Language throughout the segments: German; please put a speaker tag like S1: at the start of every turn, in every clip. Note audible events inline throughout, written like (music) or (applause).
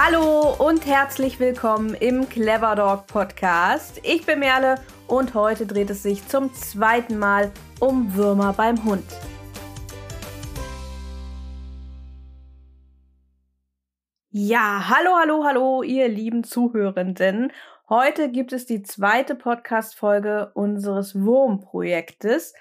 S1: Hallo und herzlich willkommen im Clever Dog Podcast. Ich bin Merle und heute dreht es sich zum zweiten Mal um Würmer beim Hund. Ja, hallo, hallo, hallo, ihr lieben Zuhörenden. Heute gibt es die zweite Podcast-Folge unseres Wurmprojektes.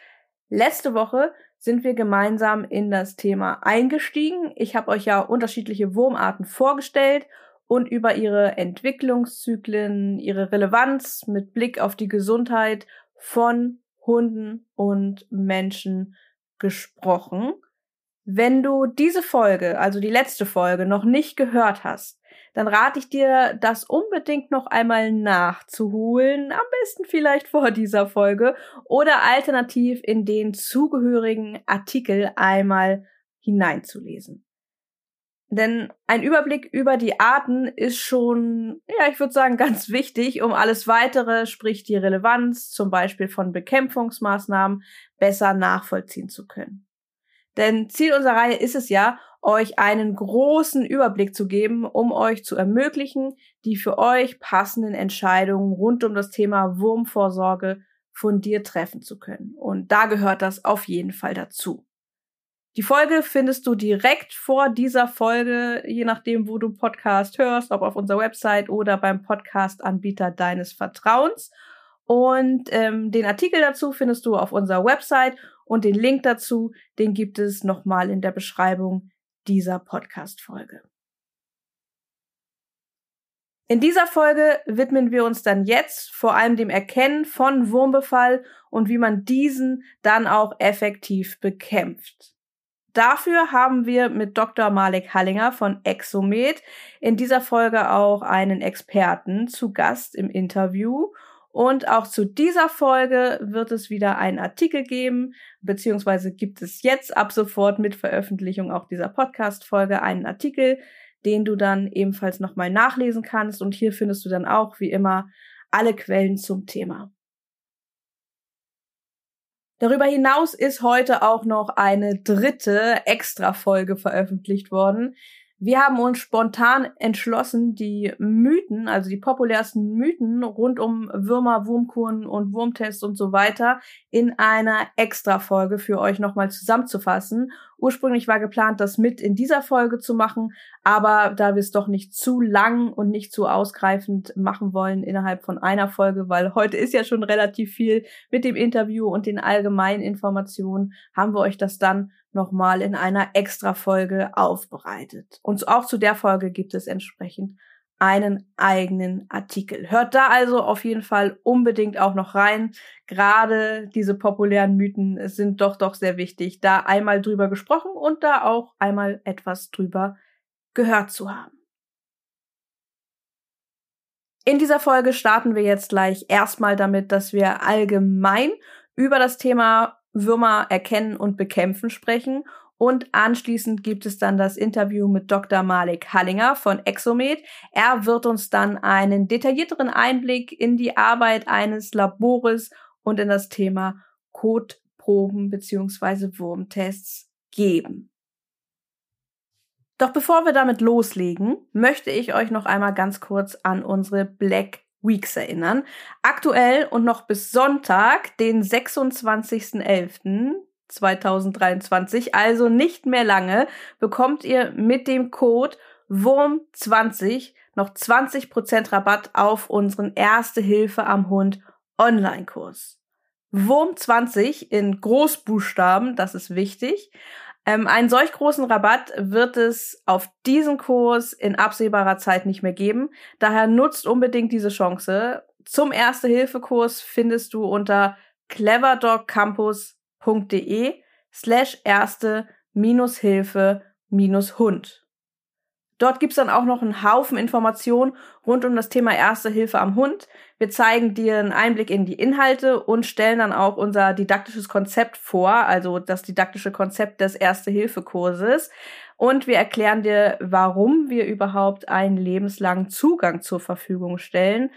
S1: Letzte Woche sind wir gemeinsam in das Thema eingestiegen. Ich habe euch ja unterschiedliche Wurmarten vorgestellt und über ihre Entwicklungszyklen, ihre Relevanz mit Blick auf die Gesundheit von Hunden und Menschen gesprochen. Wenn du diese Folge, also die letzte Folge, noch nicht gehört hast, dann rate ich dir, das unbedingt noch einmal nachzuholen, am besten vielleicht vor dieser Folge oder alternativ in den zugehörigen Artikel einmal hineinzulesen. Denn ein Überblick über die Arten ist schon, ja, ich würde sagen, (laughs) ganz wichtig, um alles weitere, sprich die Relevanz zum Beispiel von Bekämpfungsmaßnahmen, besser nachvollziehen zu können. Denn Ziel unserer Reihe ist es ja, euch einen großen Überblick zu geben, um euch zu ermöglichen, die für euch passenden Entscheidungen rund um das Thema Wurmvorsorge fundiert treffen zu können. Und da gehört das auf jeden Fall dazu. Die Folge findest du direkt vor dieser Folge, je nachdem, wo du Podcast hörst, ob auf unserer Website oder beim Podcast-Anbieter deines Vertrauens. Und ähm, den Artikel dazu findest du auf unserer Website und den Link dazu, den gibt es nochmal in der Beschreibung dieser Podcast-Folge. In dieser Folge widmen wir uns dann jetzt vor allem dem Erkennen von Wurmbefall und wie man diesen dann auch effektiv bekämpft. Dafür haben wir mit Dr. Malik Hallinger von Exomed in dieser Folge auch einen Experten zu Gast im Interview und auch zu dieser Folge wird es wieder einen Artikel geben, beziehungsweise gibt es jetzt ab sofort mit Veröffentlichung auch dieser Podcast-Folge einen Artikel, den du dann ebenfalls nochmal nachlesen kannst. Und hier findest du dann auch, wie immer, alle Quellen zum Thema. Darüber hinaus ist heute auch noch eine dritte Extra-Folge veröffentlicht worden, wir haben uns spontan entschlossen, die Mythen, also die populärsten Mythen rund um Würmer, Wurmkuren und Wurmtests und so weiter in einer Extra-Folge für euch nochmal zusammenzufassen. Ursprünglich war geplant, das mit in dieser Folge zu machen, aber da wir es doch nicht zu lang und nicht zu ausgreifend machen wollen innerhalb von einer Folge, weil heute ist ja schon relativ viel mit dem Interview und den allgemeinen Informationen, haben wir euch das dann nochmal in einer Extra-Folge aufbereitet. Und auch zu der Folge gibt es entsprechend einen eigenen Artikel. Hört da also auf jeden Fall unbedingt auch noch rein. Gerade diese populären Mythen sind doch doch sehr wichtig, da einmal drüber gesprochen und da auch einmal etwas drüber gehört zu haben. In dieser Folge starten wir jetzt gleich erstmal damit, dass wir allgemein über das Thema Würmer erkennen und bekämpfen sprechen. Und anschließend gibt es dann das Interview mit Dr. Malik Hallinger von Exomed. Er wird uns dann einen detaillierteren Einblick in die Arbeit eines Labores und in das Thema Kotproben bzw. Wurmtests geben. Doch bevor wir damit loslegen, möchte ich euch noch einmal ganz kurz an unsere Black Weeks erinnern. Aktuell und noch bis Sonntag, den 26.11.2023, also nicht mehr lange, bekommt ihr mit dem Code WURM20 noch 20% Rabatt auf unseren Erste Hilfe am Hund Online-Kurs. WURM20 in Großbuchstaben, das ist wichtig. Ähm, einen solch großen Rabatt wird es auf diesen Kurs in absehbarer Zeit nicht mehr geben. Daher nutzt unbedingt diese Chance. Zum Erste-Hilfe-Kurs findest du unter cleverdogcampus.de slash erste-hilfe-hund. Dort gibt's dann auch noch einen Haufen Informationen rund um das Thema Erste Hilfe am Hund. Wir zeigen dir einen Einblick in die Inhalte und stellen dann auch unser didaktisches Konzept vor, also das didaktische Konzept des Erste-Hilfe-Kurses. Und wir erklären dir, warum wir überhaupt einen lebenslangen Zugang zur Verfügung stellen.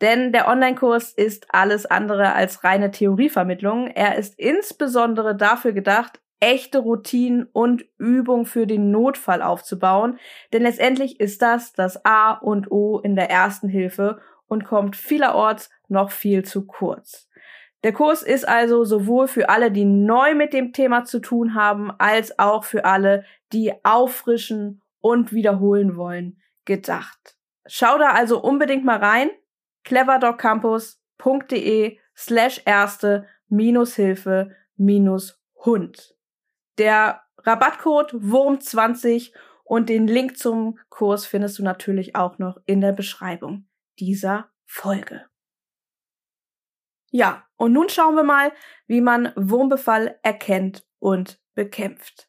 S1: Denn der Online-Kurs ist alles andere als reine Theorievermittlung. Er ist insbesondere dafür gedacht, echte Routinen und Übung für den Notfall aufzubauen, denn letztendlich ist das das A und O in der ersten Hilfe und kommt vielerorts noch viel zu kurz. Der Kurs ist also sowohl für alle, die neu mit dem Thema zu tun haben, als auch für alle, die auffrischen und wiederholen wollen, gedacht. Schau da also unbedingt mal rein. cleverdogcampus.de slash erste minus Hilfe minus Hund. Der Rabattcode Wurm20 und den Link zum Kurs findest du natürlich auch noch in der Beschreibung dieser Folge. Ja, und nun schauen wir mal, wie man Wurmbefall erkennt und bekämpft.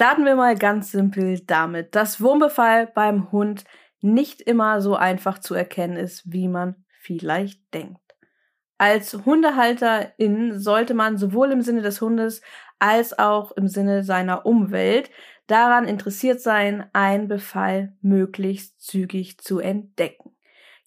S1: Starten wir mal ganz simpel damit, dass Wurmbefall beim Hund nicht immer so einfach zu erkennen ist, wie man vielleicht denkt. Als Hundehalterin sollte man sowohl im Sinne des Hundes als auch im Sinne seiner Umwelt daran interessiert sein, einen Befall möglichst zügig zu entdecken.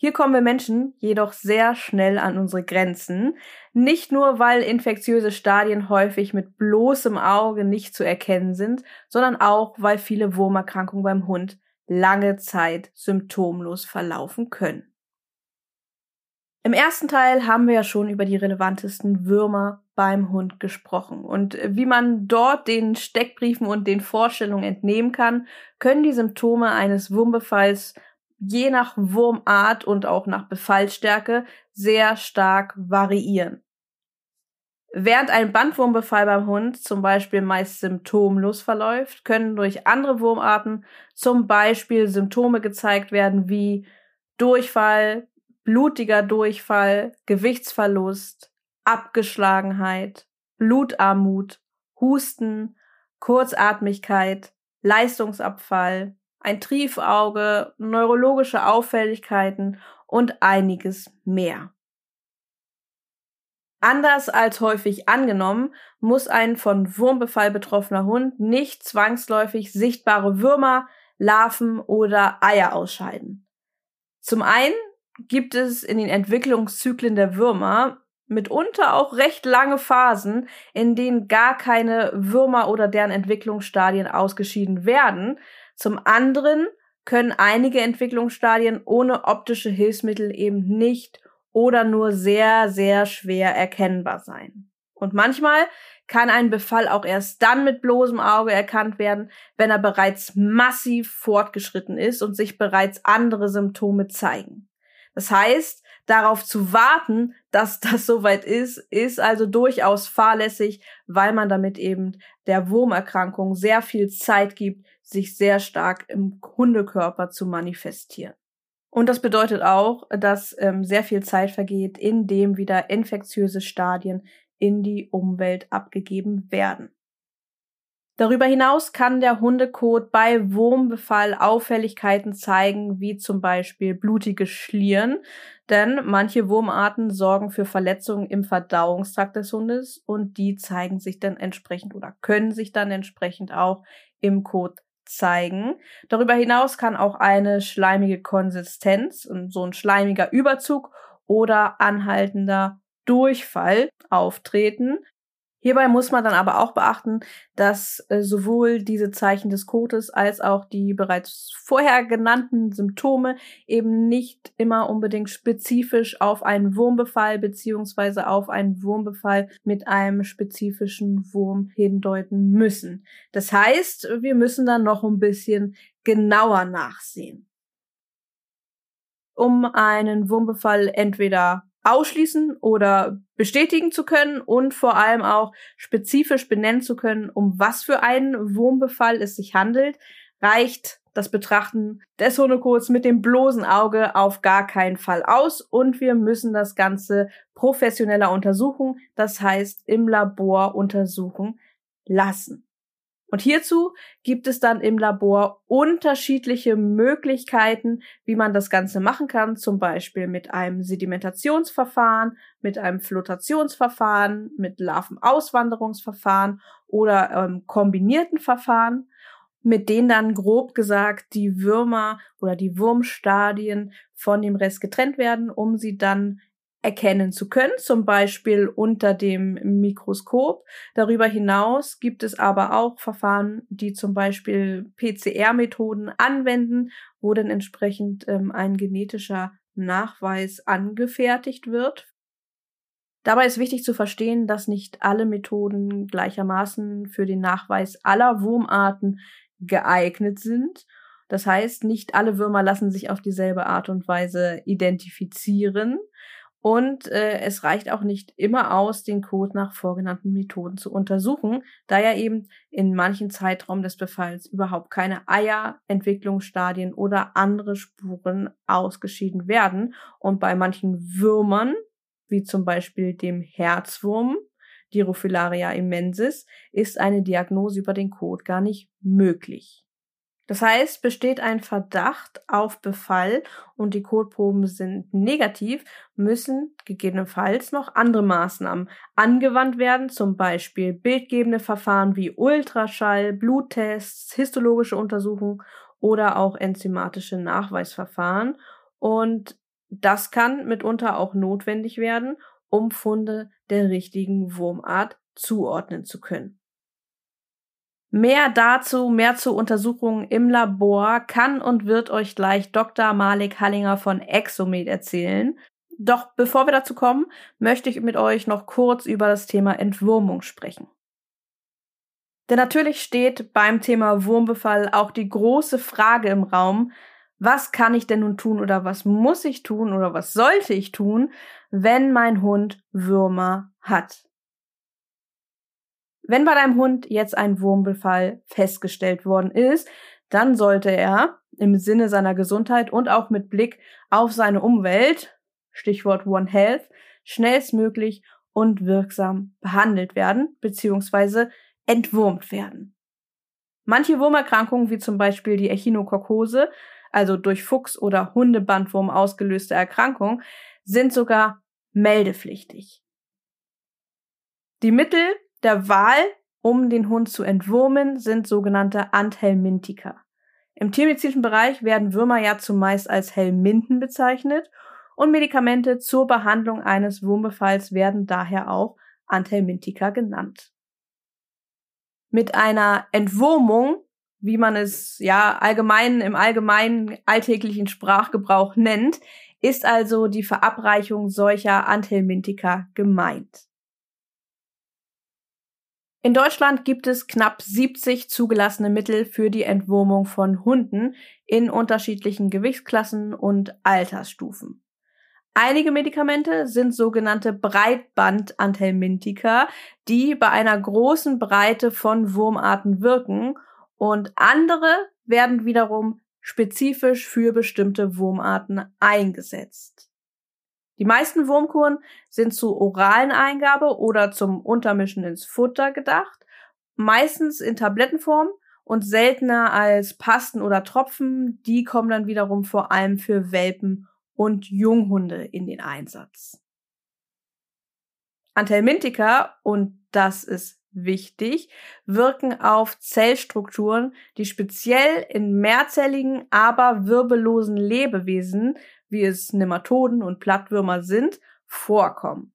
S1: Hier kommen wir Menschen jedoch sehr schnell an unsere Grenzen, nicht nur weil infektiöse Stadien häufig mit bloßem Auge nicht zu erkennen sind, sondern auch weil viele Wurmerkrankungen beim Hund lange Zeit symptomlos verlaufen können. Im ersten Teil haben wir ja schon über die relevantesten Würmer beim Hund gesprochen. Und wie man dort den Steckbriefen und den Vorstellungen entnehmen kann, können die Symptome eines Wurmbefalls je nach Wurmart und auch nach Befallstärke sehr stark variieren. Während ein Bandwurmbefall beim Hund zum Beispiel meist symptomlos verläuft, können durch andere Wurmarten zum Beispiel Symptome gezeigt werden wie Durchfall, blutiger Durchfall, Gewichtsverlust, Abgeschlagenheit, Blutarmut, Husten, Kurzatmigkeit, Leistungsabfall, ein Triefauge, neurologische Auffälligkeiten und einiges mehr. Anders als häufig angenommen, muss ein von Wurmbefall betroffener Hund nicht zwangsläufig sichtbare Würmer, Larven oder Eier ausscheiden. Zum einen gibt es in den Entwicklungszyklen der Würmer mitunter auch recht lange Phasen, in denen gar keine Würmer oder deren Entwicklungsstadien ausgeschieden werden. Zum anderen können einige Entwicklungsstadien ohne optische Hilfsmittel eben nicht oder nur sehr, sehr schwer erkennbar sein. Und manchmal kann ein Befall auch erst dann mit bloßem Auge erkannt werden, wenn er bereits massiv fortgeschritten ist und sich bereits andere Symptome zeigen. Das heißt, darauf zu warten, dass das (laughs) soweit ist, ist also durchaus fahrlässig, weil man damit eben der Wurmerkrankung sehr viel Zeit gibt, sich sehr stark im Hundekörper zu manifestieren. Und das bedeutet auch, dass ähm, sehr viel Zeit vergeht, indem wieder infektiöse Stadien in die Umwelt abgegeben werden. Darüber hinaus kann der Hundekot bei Wurmbefall Auffälligkeiten zeigen, wie zum Beispiel blutige Schlieren, denn manche Wurmarten sorgen für Verletzungen im Verdauungstrakt des Hundes und die zeigen sich dann entsprechend oder können sich dann entsprechend auch im Kot zeigen. Darüber hinaus kann auch eine schleimige Konsistenz und so ein schleimiger Überzug oder anhaltender Durchfall auftreten. Hierbei muss man dann aber auch beachten, dass äh, sowohl diese Zeichen des Kotes als auch die bereits vorher genannten Symptome eben nicht immer unbedingt spezifisch auf einen Wurmbefall beziehungsweise auf einen Wurmbefall mit einem spezifischen Wurm hindeuten müssen. Das heißt, wir müssen dann noch ein bisschen genauer nachsehen. Um einen Wurmbefall entweder ausschließen oder bestätigen zu können und vor allem auch spezifisch benennen zu können, um was für einen Wurmbefall es sich handelt, reicht das Betrachten des Hundekots mit dem bloßen Auge auf gar keinen Fall aus und wir müssen das Ganze professioneller untersuchen, das heißt im Labor untersuchen lassen. Und hierzu gibt es dann im Labor unterschiedliche Möglichkeiten, wie man das Ganze machen kann, zum Beispiel mit einem Sedimentationsverfahren, mit einem Flotationsverfahren, mit Larvenauswanderungsverfahren oder ähm, kombinierten Verfahren, mit denen dann grob gesagt die Würmer oder die Wurmstadien von dem Rest getrennt werden, um sie dann erkennen zu können, zum Beispiel unter dem Mikroskop. Darüber hinaus gibt es aber auch Verfahren, die zum Beispiel PCR-Methoden anwenden, wo dann entsprechend ähm, ein genetischer Nachweis angefertigt wird. Dabei ist wichtig zu verstehen, dass nicht alle Methoden gleichermaßen für den Nachweis aller Wurmarten geeignet sind. Das heißt, nicht alle Würmer lassen sich auf dieselbe Art und Weise identifizieren. Und äh, es reicht auch nicht immer aus, den Code nach vorgenannten Methoden zu untersuchen, da ja eben in manchen Zeitraum des Befalls überhaupt keine Eier, Entwicklungsstadien oder andere Spuren ausgeschieden werden. Und bei manchen Würmern, wie zum Beispiel dem Herzwurm, Dirophilaria immensis, ist eine Diagnose über den Code gar nicht möglich. Das heißt, besteht ein Verdacht auf Befall und die Kotproben sind negativ, müssen gegebenenfalls noch andere Maßnahmen angewandt werden, zum Beispiel bildgebende Verfahren wie Ultraschall, Bluttests, histologische Untersuchungen oder auch enzymatische Nachweisverfahren. Und das kann mitunter auch notwendig werden, um Funde der richtigen Wurmart zuordnen zu können. Mehr dazu, mehr zu Untersuchungen im Labor kann und wird euch gleich Dr. Malik Hallinger von Exomed erzählen. Doch bevor wir dazu kommen, möchte ich mit euch noch kurz über das Thema Entwurmung sprechen. Denn natürlich steht beim Thema Wurmbefall auch die große Frage im Raum, was kann ich denn nun tun oder was muss ich tun oder was sollte ich tun, wenn mein Hund Würmer hat? Wenn bei deinem Hund jetzt ein Wurmbefall festgestellt worden ist, dann sollte er im Sinne seiner Gesundheit und auch mit Blick auf seine Umwelt, Stichwort One Health, schnellstmöglich und wirksam behandelt werden bzw. entwurmt werden. Manche Wurmerkrankungen, wie zum Beispiel die Echinokokose, also durch Fuchs- oder Hundebandwurm ausgelöste Erkrankung, sind sogar meldepflichtig. Die Mittel, der Wahl, um den Hund zu entwurmen, sind sogenannte Anthelmintika. Im tiermedizinischen Bereich werden Würmer ja zumeist als Helminten bezeichnet und Medikamente zur Behandlung eines Wurmbefalls werden daher auch Anthelmintika genannt. Mit einer Entwurmung, wie man es ja allgemein im allgemeinen alltäglichen Sprachgebrauch nennt, ist also die Verabreichung solcher Anthelmintika gemeint. In Deutschland gibt es knapp 70 zugelassene Mittel für die Entwurmung von Hunden in unterschiedlichen Gewichtsklassen und Altersstufen. Einige Medikamente sind sogenannte Breitband-Anthelmintika, die bei einer großen Breite von Wurmarten wirken und andere werden wiederum spezifisch für bestimmte Wurmarten eingesetzt. Die meisten Wurmkuren sind zur oralen Eingabe oder zum Untermischen ins Futter gedacht, meistens in Tablettenform und seltener als Pasten oder Tropfen. Die kommen dann wiederum vor allem für Welpen und Junghunde in den Einsatz. Anthelmintika, und das ist wichtig, wirken auf Zellstrukturen, die speziell in mehrzelligen, aber wirbellosen Lebewesen wie es Nematoden und Plattwürmer sind, vorkommen.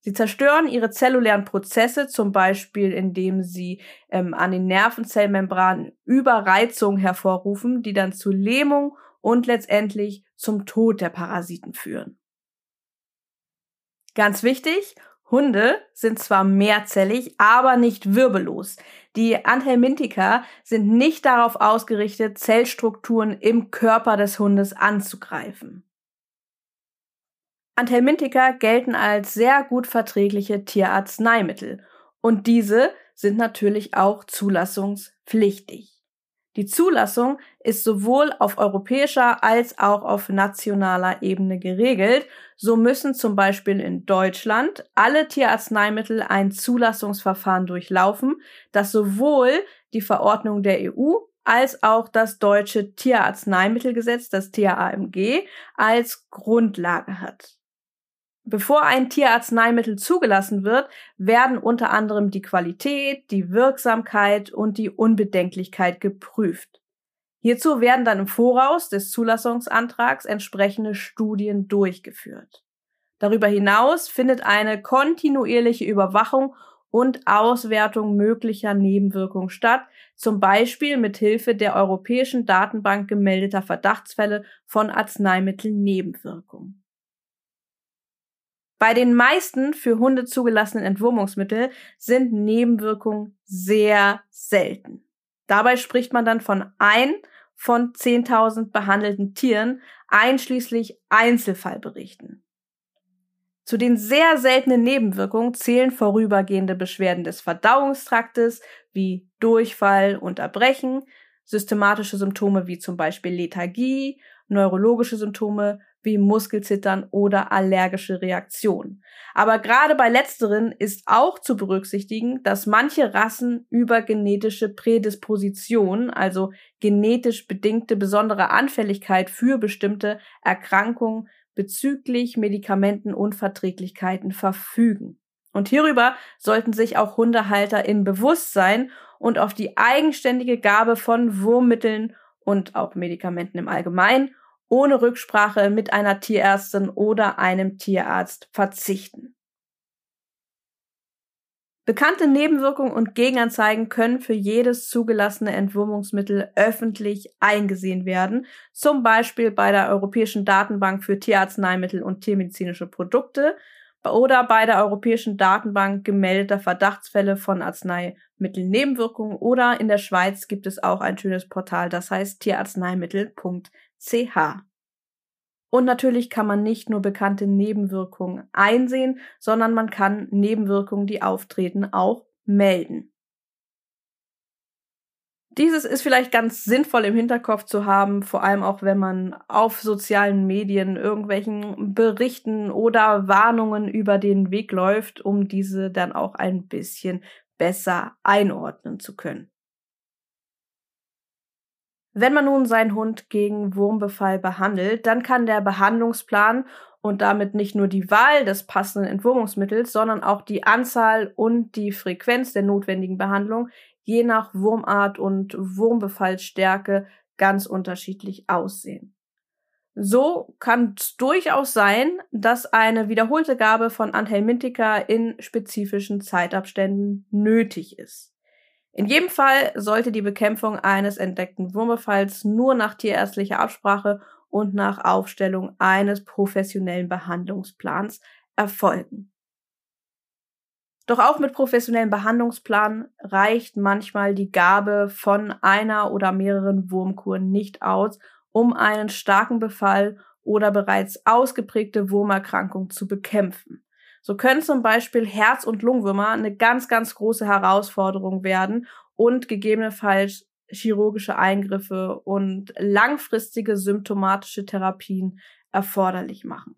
S1: Sie zerstören ihre zellulären Prozesse, zum Beispiel indem sie ähm, an den Nervenzellmembranen Überreizung hervorrufen, die dann zu Lähmung und letztendlich zum Tod der Parasiten führen. Ganz wichtig, Hunde sind zwar mehrzellig, aber nicht wirbellos. Die Anthelmintika sind nicht darauf ausgerichtet, Zellstrukturen im Körper des Hundes anzugreifen. Anthelmintika gelten als sehr gut verträgliche Tierarzneimittel und diese sind natürlich auch zulassungspflichtig. Die Zulassung ist sowohl auf europäischer als auch auf nationaler Ebene geregelt. So müssen zum Beispiel in Deutschland alle Tierarzneimittel ein Zulassungsverfahren durchlaufen, das sowohl die Verordnung der EU als auch das deutsche Tierarzneimittelgesetz, das TAMG, als Grundlage hat. Bevor ein Tierarzneimittel zugelassen wird, werden unter anderem die Qualität, die Wirksamkeit und die Unbedenklichkeit geprüft. Hierzu werden dann im Voraus des Zulassungsantrags entsprechende Studien durchgeführt. Darüber hinaus findet eine kontinuierliche Überwachung und Auswertung möglicher Nebenwirkungen statt, zum Beispiel mit Hilfe der Europäischen Datenbank gemeldeter Verdachtsfälle von Arzneimittelnebenwirkungen. Bei den meisten für Hunde zugelassenen Entwurmungsmittel sind Nebenwirkungen sehr selten. Dabei spricht man dann von ein von 10.000 behandelten Tieren, einschließlich Einzelfallberichten. Zu den sehr seltenen Nebenwirkungen zählen vorübergehende Beschwerden des Verdauungstraktes wie Durchfall und Erbrechen, systematische Symptome wie zum Beispiel Lethargie, neurologische Symptome wie Muskelzittern oder allergische Reaktionen. Aber gerade bei letzteren ist auch zu berücksichtigen, dass manche Rassen über genetische Prädisposition, also genetisch bedingte besondere Anfälligkeit für bestimmte Erkrankungen bezüglich Medikamentenunverträglichkeiten verfügen. Und hierüber sollten sich auch Hundehalter in bewusst sein und auf die eigenständige Gabe von Wurmmitteln und auch Medikamenten im Allgemeinen ohne Rücksprache mit einer Tierärztin oder einem Tierarzt verzichten. Bekannte Nebenwirkungen und Gegenanzeigen können für jedes zugelassene Entwurmungsmittel öffentlich eingesehen werden, zum Beispiel bei der Europäischen Datenbank für Tierarzneimittel und tiermedizinische Produkte oder bei der Europäischen Datenbank gemeldeter Verdachtsfälle von Arzneimittelnebenwirkungen oder in der Schweiz gibt es auch ein schönes Portal, das heißt tierarzneimittel.de CH. Und natürlich kann man nicht nur bekannte Nebenwirkungen einsehen, sondern man kann Nebenwirkungen, die auftreten, auch melden. Dieses ist vielleicht ganz sinnvoll im Hinterkopf zu haben, vor allem auch wenn man auf sozialen Medien irgendwelchen Berichten oder Warnungen über den Weg läuft, um diese dann auch ein bisschen besser einordnen zu können. Wenn man nun seinen Hund gegen Wurmbefall behandelt, dann kann der Behandlungsplan und damit nicht nur die Wahl des passenden Entwurmungsmittels, sondern auch die Anzahl und die Frequenz der notwendigen Behandlung je nach Wurmart und Wurmbefallsstärke ganz unterschiedlich aussehen. So kann es durchaus sein, dass eine wiederholte Gabe von Anhelmintika in spezifischen Zeitabständen nötig ist. In jedem Fall sollte die Bekämpfung eines entdeckten Wurmbefalls nur nach tierärztlicher Absprache und nach Aufstellung eines professionellen Behandlungsplans erfolgen. Doch auch mit professionellem Behandlungsplan reicht manchmal die Gabe von einer oder mehreren Wurmkuren nicht aus, um einen starken Befall oder bereits ausgeprägte Wurmerkrankung zu bekämpfen. So können zum Beispiel Herz- und Lungenwürmer eine ganz, ganz große Herausforderung werden und gegebenenfalls chirurgische Eingriffe und langfristige symptomatische Therapien erforderlich machen.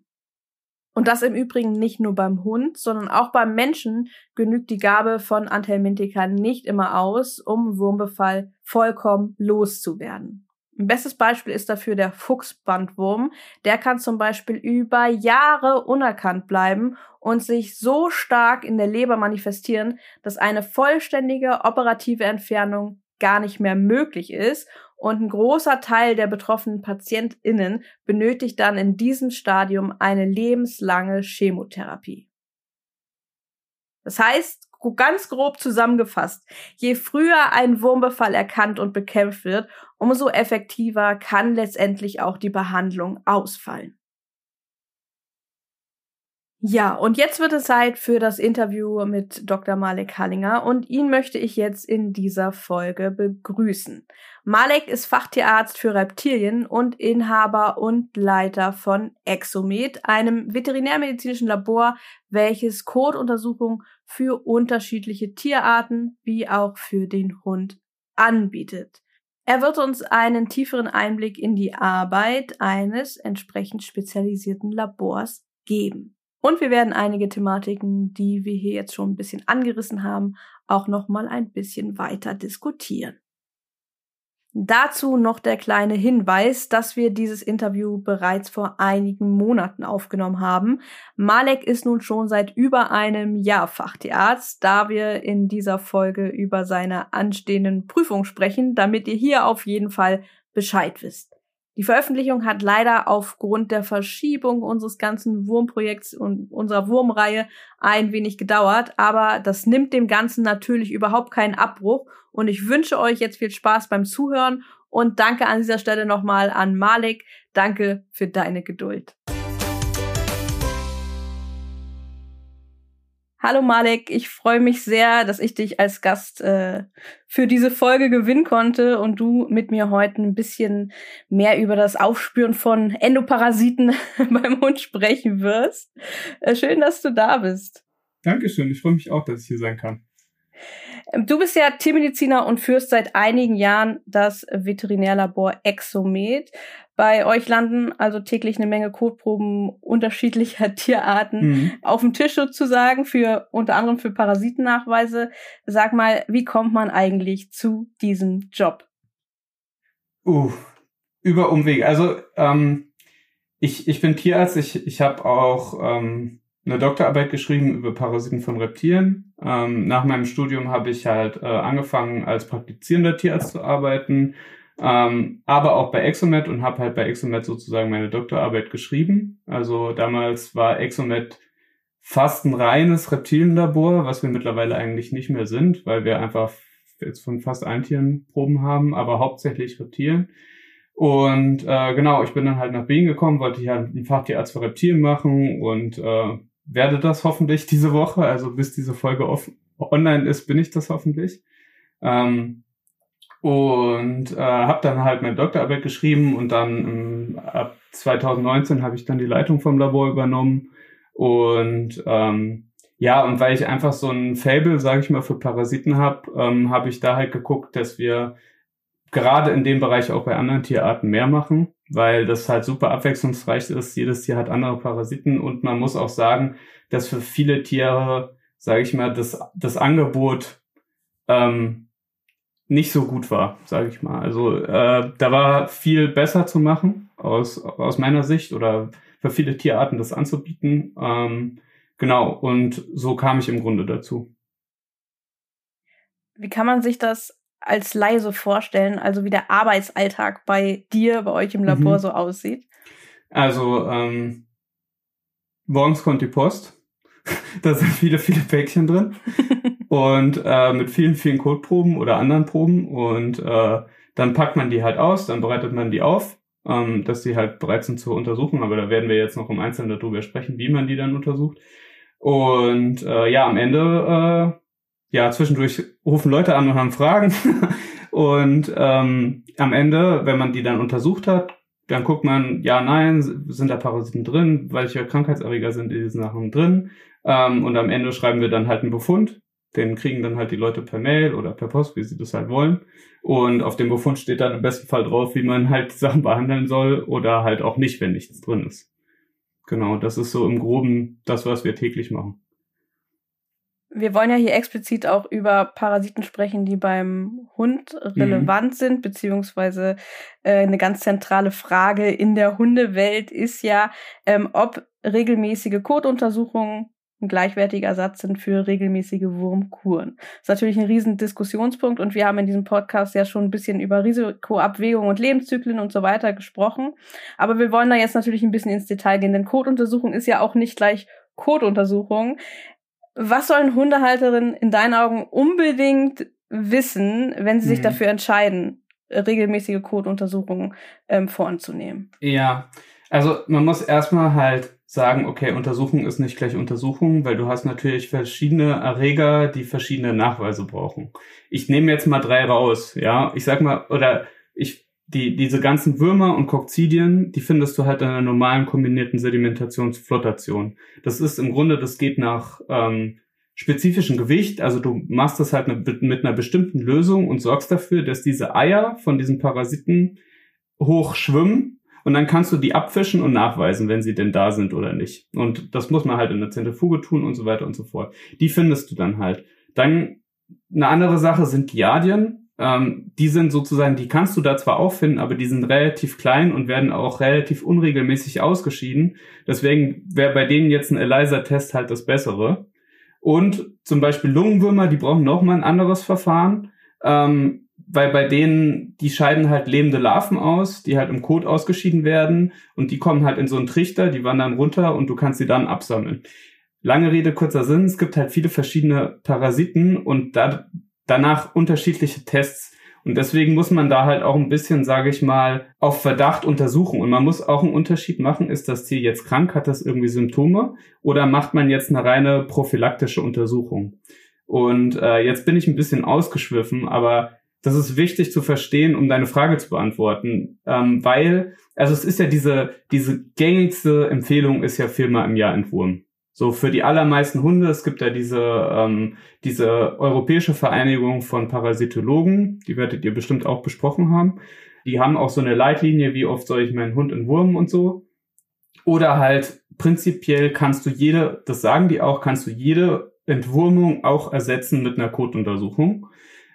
S1: Und das im Übrigen nicht nur beim Hund, sondern auch beim Menschen genügt die Gabe von Anthelmintika nicht immer aus, um Wurmbefall vollkommen loszuwerden. Ein bestes Beispiel ist dafür der Fuchsbandwurm. Der kann zum Beispiel über Jahre unerkannt bleiben und sich so stark in der Leber manifestieren, dass eine vollständige operative Entfernung gar nicht mehr möglich ist und ein großer Teil der betroffenen PatientInnen benötigt dann in diesem Stadium eine lebenslange Chemotherapie. Das heißt, ganz grob zusammengefasst, je früher ein Wurmbefall erkannt und bekämpft wird, umso effektiver kann letztendlich auch die Behandlung ausfallen. Ja, und jetzt wird es Zeit für das Interview mit Dr. Malek Hallinger und ihn möchte ich jetzt in dieser Folge begrüßen. Malek ist Fachtierarzt für Reptilien und Inhaber und Leiter von Exomed, einem veterinärmedizinischen Labor, welches Kotuntersuchungen für unterschiedliche Tierarten wie auch für den Hund anbietet. Er wird uns einen tieferen Einblick in die Arbeit eines entsprechend spezialisierten Labors geben. Und wir werden einige Thematiken, die wir hier jetzt schon ein bisschen angerissen haben, auch noch mal ein bisschen weiter diskutieren. Dazu noch der kleine Hinweis, dass wir dieses Interview bereits vor einigen Monaten aufgenommen haben. Malek ist nun schon seit über einem Jahr Fachtierarzt, da wir in dieser Folge über seine anstehenden Prüfungen sprechen, damit ihr hier auf jeden Fall Bescheid wisst. Die Veröffentlichung hat leider aufgrund der Verschiebung unseres ganzen Wurmprojekts und unserer Wurmreihe ein wenig gedauert, aber das nimmt dem Ganzen natürlich überhaupt keinen Abbruch und ich wünsche euch jetzt viel Spaß beim Zuhören und danke an dieser Stelle nochmal an Malik. Danke für deine Geduld. Hallo Malik, ich freue mich sehr, dass ich dich als Gast äh, für diese Folge gewinnen konnte und du mit mir heute ein bisschen mehr über das Aufspüren von Endoparasiten (laughs) beim Hund sprechen wirst. Äh, schön, dass du da bist.
S2: Dankeschön, ich freue mich auch, dass ich hier sein kann.
S1: Ähm, du bist ja Tiermediziner und führst seit einigen Jahren das Veterinärlabor Exomed. Bei euch landen also täglich eine Menge Kotproben unterschiedlicher (laughs) Tierarten mhm. auf dem Tisch sozusagen für unter anderem für Parasitennachweise. Sag mal, wie kommt man eigentlich zu diesem Job?
S2: Uh, über Umwege. Also ähm, ich, ich bin Tierarzt. Ich, ich habe auch ähm, eine Doktorarbeit geschrieben über Parasiten von Reptilien. Ähm, nach meinem Studium habe ich halt äh, angefangen, als praktizierender Tierarzt zu arbeiten, ähm, aber auch bei Exomet und habe halt bei Exomet sozusagen meine Doktorarbeit geschrieben. Also damals war Exomet fast ein reines Reptilienlabor, was wir mittlerweile eigentlich nicht mehr sind, weil wir einfach jetzt von fast allen Tieren Proben haben, aber hauptsächlich Reptilien. Und äh, genau, ich bin dann halt nach Berlin gekommen, wollte hier halt einen Fachtierarzt für Reptilien machen und äh, werde das hoffentlich diese Woche. Also bis diese Folge off online ist, bin ich das hoffentlich. Ähm, und äh, habe dann halt meine Doktorarbeit geschrieben und dann ähm, ab 2019 habe ich dann die Leitung vom Labor übernommen und ähm, ja und weil ich einfach so ein Fable, sage ich mal, für Parasiten habe, ähm, habe ich da halt geguckt, dass wir gerade in dem Bereich auch bei anderen Tierarten mehr machen weil das halt super abwechslungsreich ist. Jedes Tier hat andere Parasiten und man muss auch sagen, dass für viele Tiere, sage ich mal, das, das Angebot ähm, nicht so gut war, sage ich mal. Also äh, da war viel besser zu machen aus, aus meiner Sicht oder für viele Tierarten das anzubieten. Ähm, genau, und so kam ich im Grunde dazu.
S1: Wie kann man sich das als Leise vorstellen, also wie der Arbeitsalltag bei dir, bei euch im Labor mhm. so aussieht?
S2: Also, ähm, morgens kommt die Post. (laughs) da sind viele, viele Päckchen drin. (laughs) und äh, mit vielen, vielen Codeproben oder anderen Proben. Und äh, dann packt man die halt aus, dann bereitet man die auf, ähm, dass die halt bereit sind zur Untersuchung. Aber da werden wir jetzt noch im Einzelnen darüber sprechen, wie man die dann untersucht. Und äh, ja, am Ende äh, ja, zwischendurch rufen Leute an und haben Fragen. (laughs) und ähm, am Ende, wenn man die dann untersucht hat, dann guckt man, ja, nein, sind da Parasiten drin, welche Krankheitserreger sind in diesen Sachen drin. Ähm, und am Ende schreiben wir dann halt einen Befund. Den kriegen dann halt die Leute per Mail oder per Post, wie sie das halt wollen. Und auf dem Befund steht dann im besten Fall drauf, wie man halt (laughs) Sachen behandeln soll oder halt auch nicht, wenn nichts drin ist. Genau, das ist so im Groben das, was wir täglich machen.
S1: Wir wollen ja hier explizit auch über Parasiten sprechen, die beim Hund relevant mhm. sind, beziehungsweise äh, eine ganz zentrale Frage in der Hundewelt ist ja, ähm, ob regelmäßige Kotuntersuchungen ein gleichwertiger Ersatz sind für regelmäßige Wurmkuren. Das ist natürlich ein riesen Diskussionspunkt und wir haben in diesem Podcast ja schon ein bisschen über Risikoabwägung und Lebenszyklen und so weiter gesprochen. Aber wir wollen da jetzt natürlich ein bisschen ins Detail gehen, denn Kotuntersuchung ist ja auch nicht gleich Kotuntersuchung. Was sollen Hundehalterinnen in deinen Augen unbedingt wissen, wenn sie sich mhm. dafür entscheiden, regelmäßige Kotuntersuchungen ähm, vorzunehmen?
S2: Ja, also man muss erstmal halt sagen, okay, Untersuchung ist nicht gleich Untersuchung, weil du hast natürlich verschiedene Erreger, die verschiedene Nachweise brauchen. Ich nehme jetzt mal drei raus, ja. Ich sag mal, oder ich die, diese ganzen Würmer und Kokzidien, die findest du halt in einer normalen kombinierten Sedimentationsflottation. Das ist im Grunde, das geht nach ähm, spezifischem Gewicht. Also du machst das halt mit, mit einer bestimmten Lösung und sorgst dafür, dass diese Eier von diesen Parasiten hoch schwimmen und dann kannst du die abfischen und nachweisen, wenn sie denn da sind oder nicht. Und das muss man halt in der Zentrifuge tun und so weiter und so fort. Die findest du dann halt. Dann eine andere Sache sind Giardien ähm, die sind sozusagen, die kannst du da zwar auch finden, aber die sind relativ klein und werden auch relativ unregelmäßig ausgeschieden. Deswegen wäre bei denen jetzt ein ELISA-Test halt das Bessere. Und zum Beispiel Lungenwürmer, die brauchen nochmal ein anderes Verfahren. Ähm, weil bei denen, die scheiden halt lebende Larven aus, die halt im Kot ausgeschieden werden und die kommen halt in so einen Trichter, die wandern runter und du kannst sie dann absammeln. Lange Rede, kurzer Sinn, es gibt halt viele verschiedene Parasiten und da, danach unterschiedliche Tests. Und deswegen muss man da halt auch ein bisschen, sage ich mal, auf Verdacht untersuchen. Und man muss auch einen Unterschied machen, ist das Tier jetzt krank, hat das irgendwie Symptome oder macht man jetzt eine reine prophylaktische Untersuchung? Und äh, jetzt bin ich ein bisschen ausgeschwiffen, aber das ist wichtig zu verstehen, um deine Frage zu beantworten, ähm, weil, also es ist ja diese, diese gängigste Empfehlung ist ja viermal im Jahr Entwurm. So für die allermeisten Hunde, es gibt ja diese, ähm, diese Europäische Vereinigung von Parasitologen, die werdet ihr bestimmt auch besprochen haben. Die haben auch so eine Leitlinie, wie oft soll ich meinen Hund entwurmen und so. Oder halt prinzipiell kannst du jede, das sagen die auch, kannst du jede Entwurmung auch ersetzen mit einer Kotuntersuchung.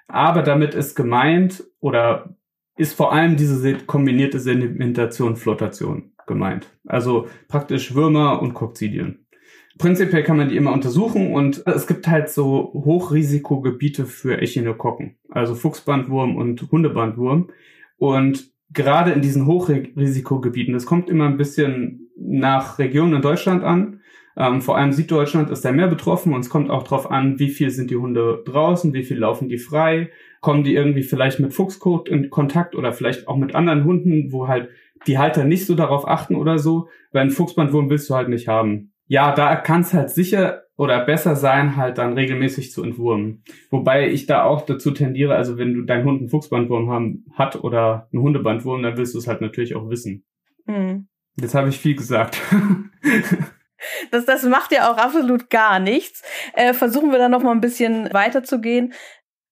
S2: Aber damit ist gemeint oder ist vor allem diese kombinierte Sedimentation, Flotation gemeint. Also praktisch Würmer und Kokzidien. Prinzipiell kann man die immer untersuchen und es gibt halt so Hochrisikogebiete für Echinokokken, also Fuchsbandwurm und Hundebandwurm. Und gerade in diesen Hochrisikogebieten, das kommt immer ein bisschen nach Regionen in Deutschland an, ähm, vor allem Süddeutschland ist da mehr betroffen und es kommt auch darauf an, wie viel sind die Hunde draußen, wie viel laufen die frei, kommen die irgendwie vielleicht mit Fuchskot in Kontakt oder vielleicht auch mit anderen Hunden, wo halt die Halter nicht so darauf achten oder so, weil ein Fuchsbandwurm willst du halt nicht haben. Ja, da kann es halt sicher oder besser sein, halt dann regelmäßig zu entwurmen. Wobei ich da auch dazu tendiere, also wenn du dein Hund einen Fuchsbandwurm haben, hat oder einen Hundebandwurm, dann willst du es halt natürlich auch wissen. Mhm. Jetzt habe ich viel gesagt. (laughs)
S1: Das, das macht ja auch absolut gar nichts. Äh, versuchen wir dann noch mal ein bisschen weiterzugehen.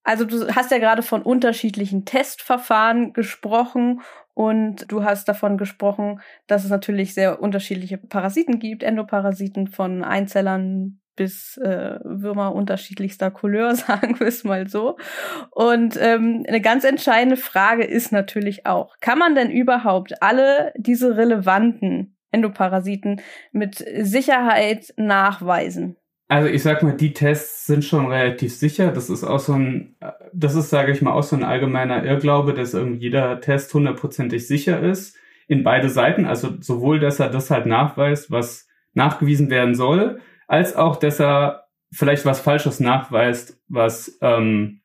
S1: Also du hast ja gerade von unterschiedlichen Testverfahren gesprochen und du hast davon gesprochen, dass es natürlich sehr unterschiedliche Parasiten gibt, Endoparasiten von Einzellern bis äh, Würmer unterschiedlichster Couleur, (laughs) sagen wir es mal so. Und ähm, eine ganz entscheidende Frage ist natürlich auch, kann man denn überhaupt alle diese relevanten Endoparasiten mit Sicherheit nachweisen?
S2: Also ich sag mal, die Tests sind schon relativ sicher. Das ist auch so ein, das ist, sage ich mal, auch so ein allgemeiner Irrglaube, dass irgendwie jeder Test hundertprozentig sicher ist. In beide Seiten. Also sowohl, dass er das halt nachweist, was nachgewiesen werden soll, als auch, dass er vielleicht was Falsches nachweist, was ähm,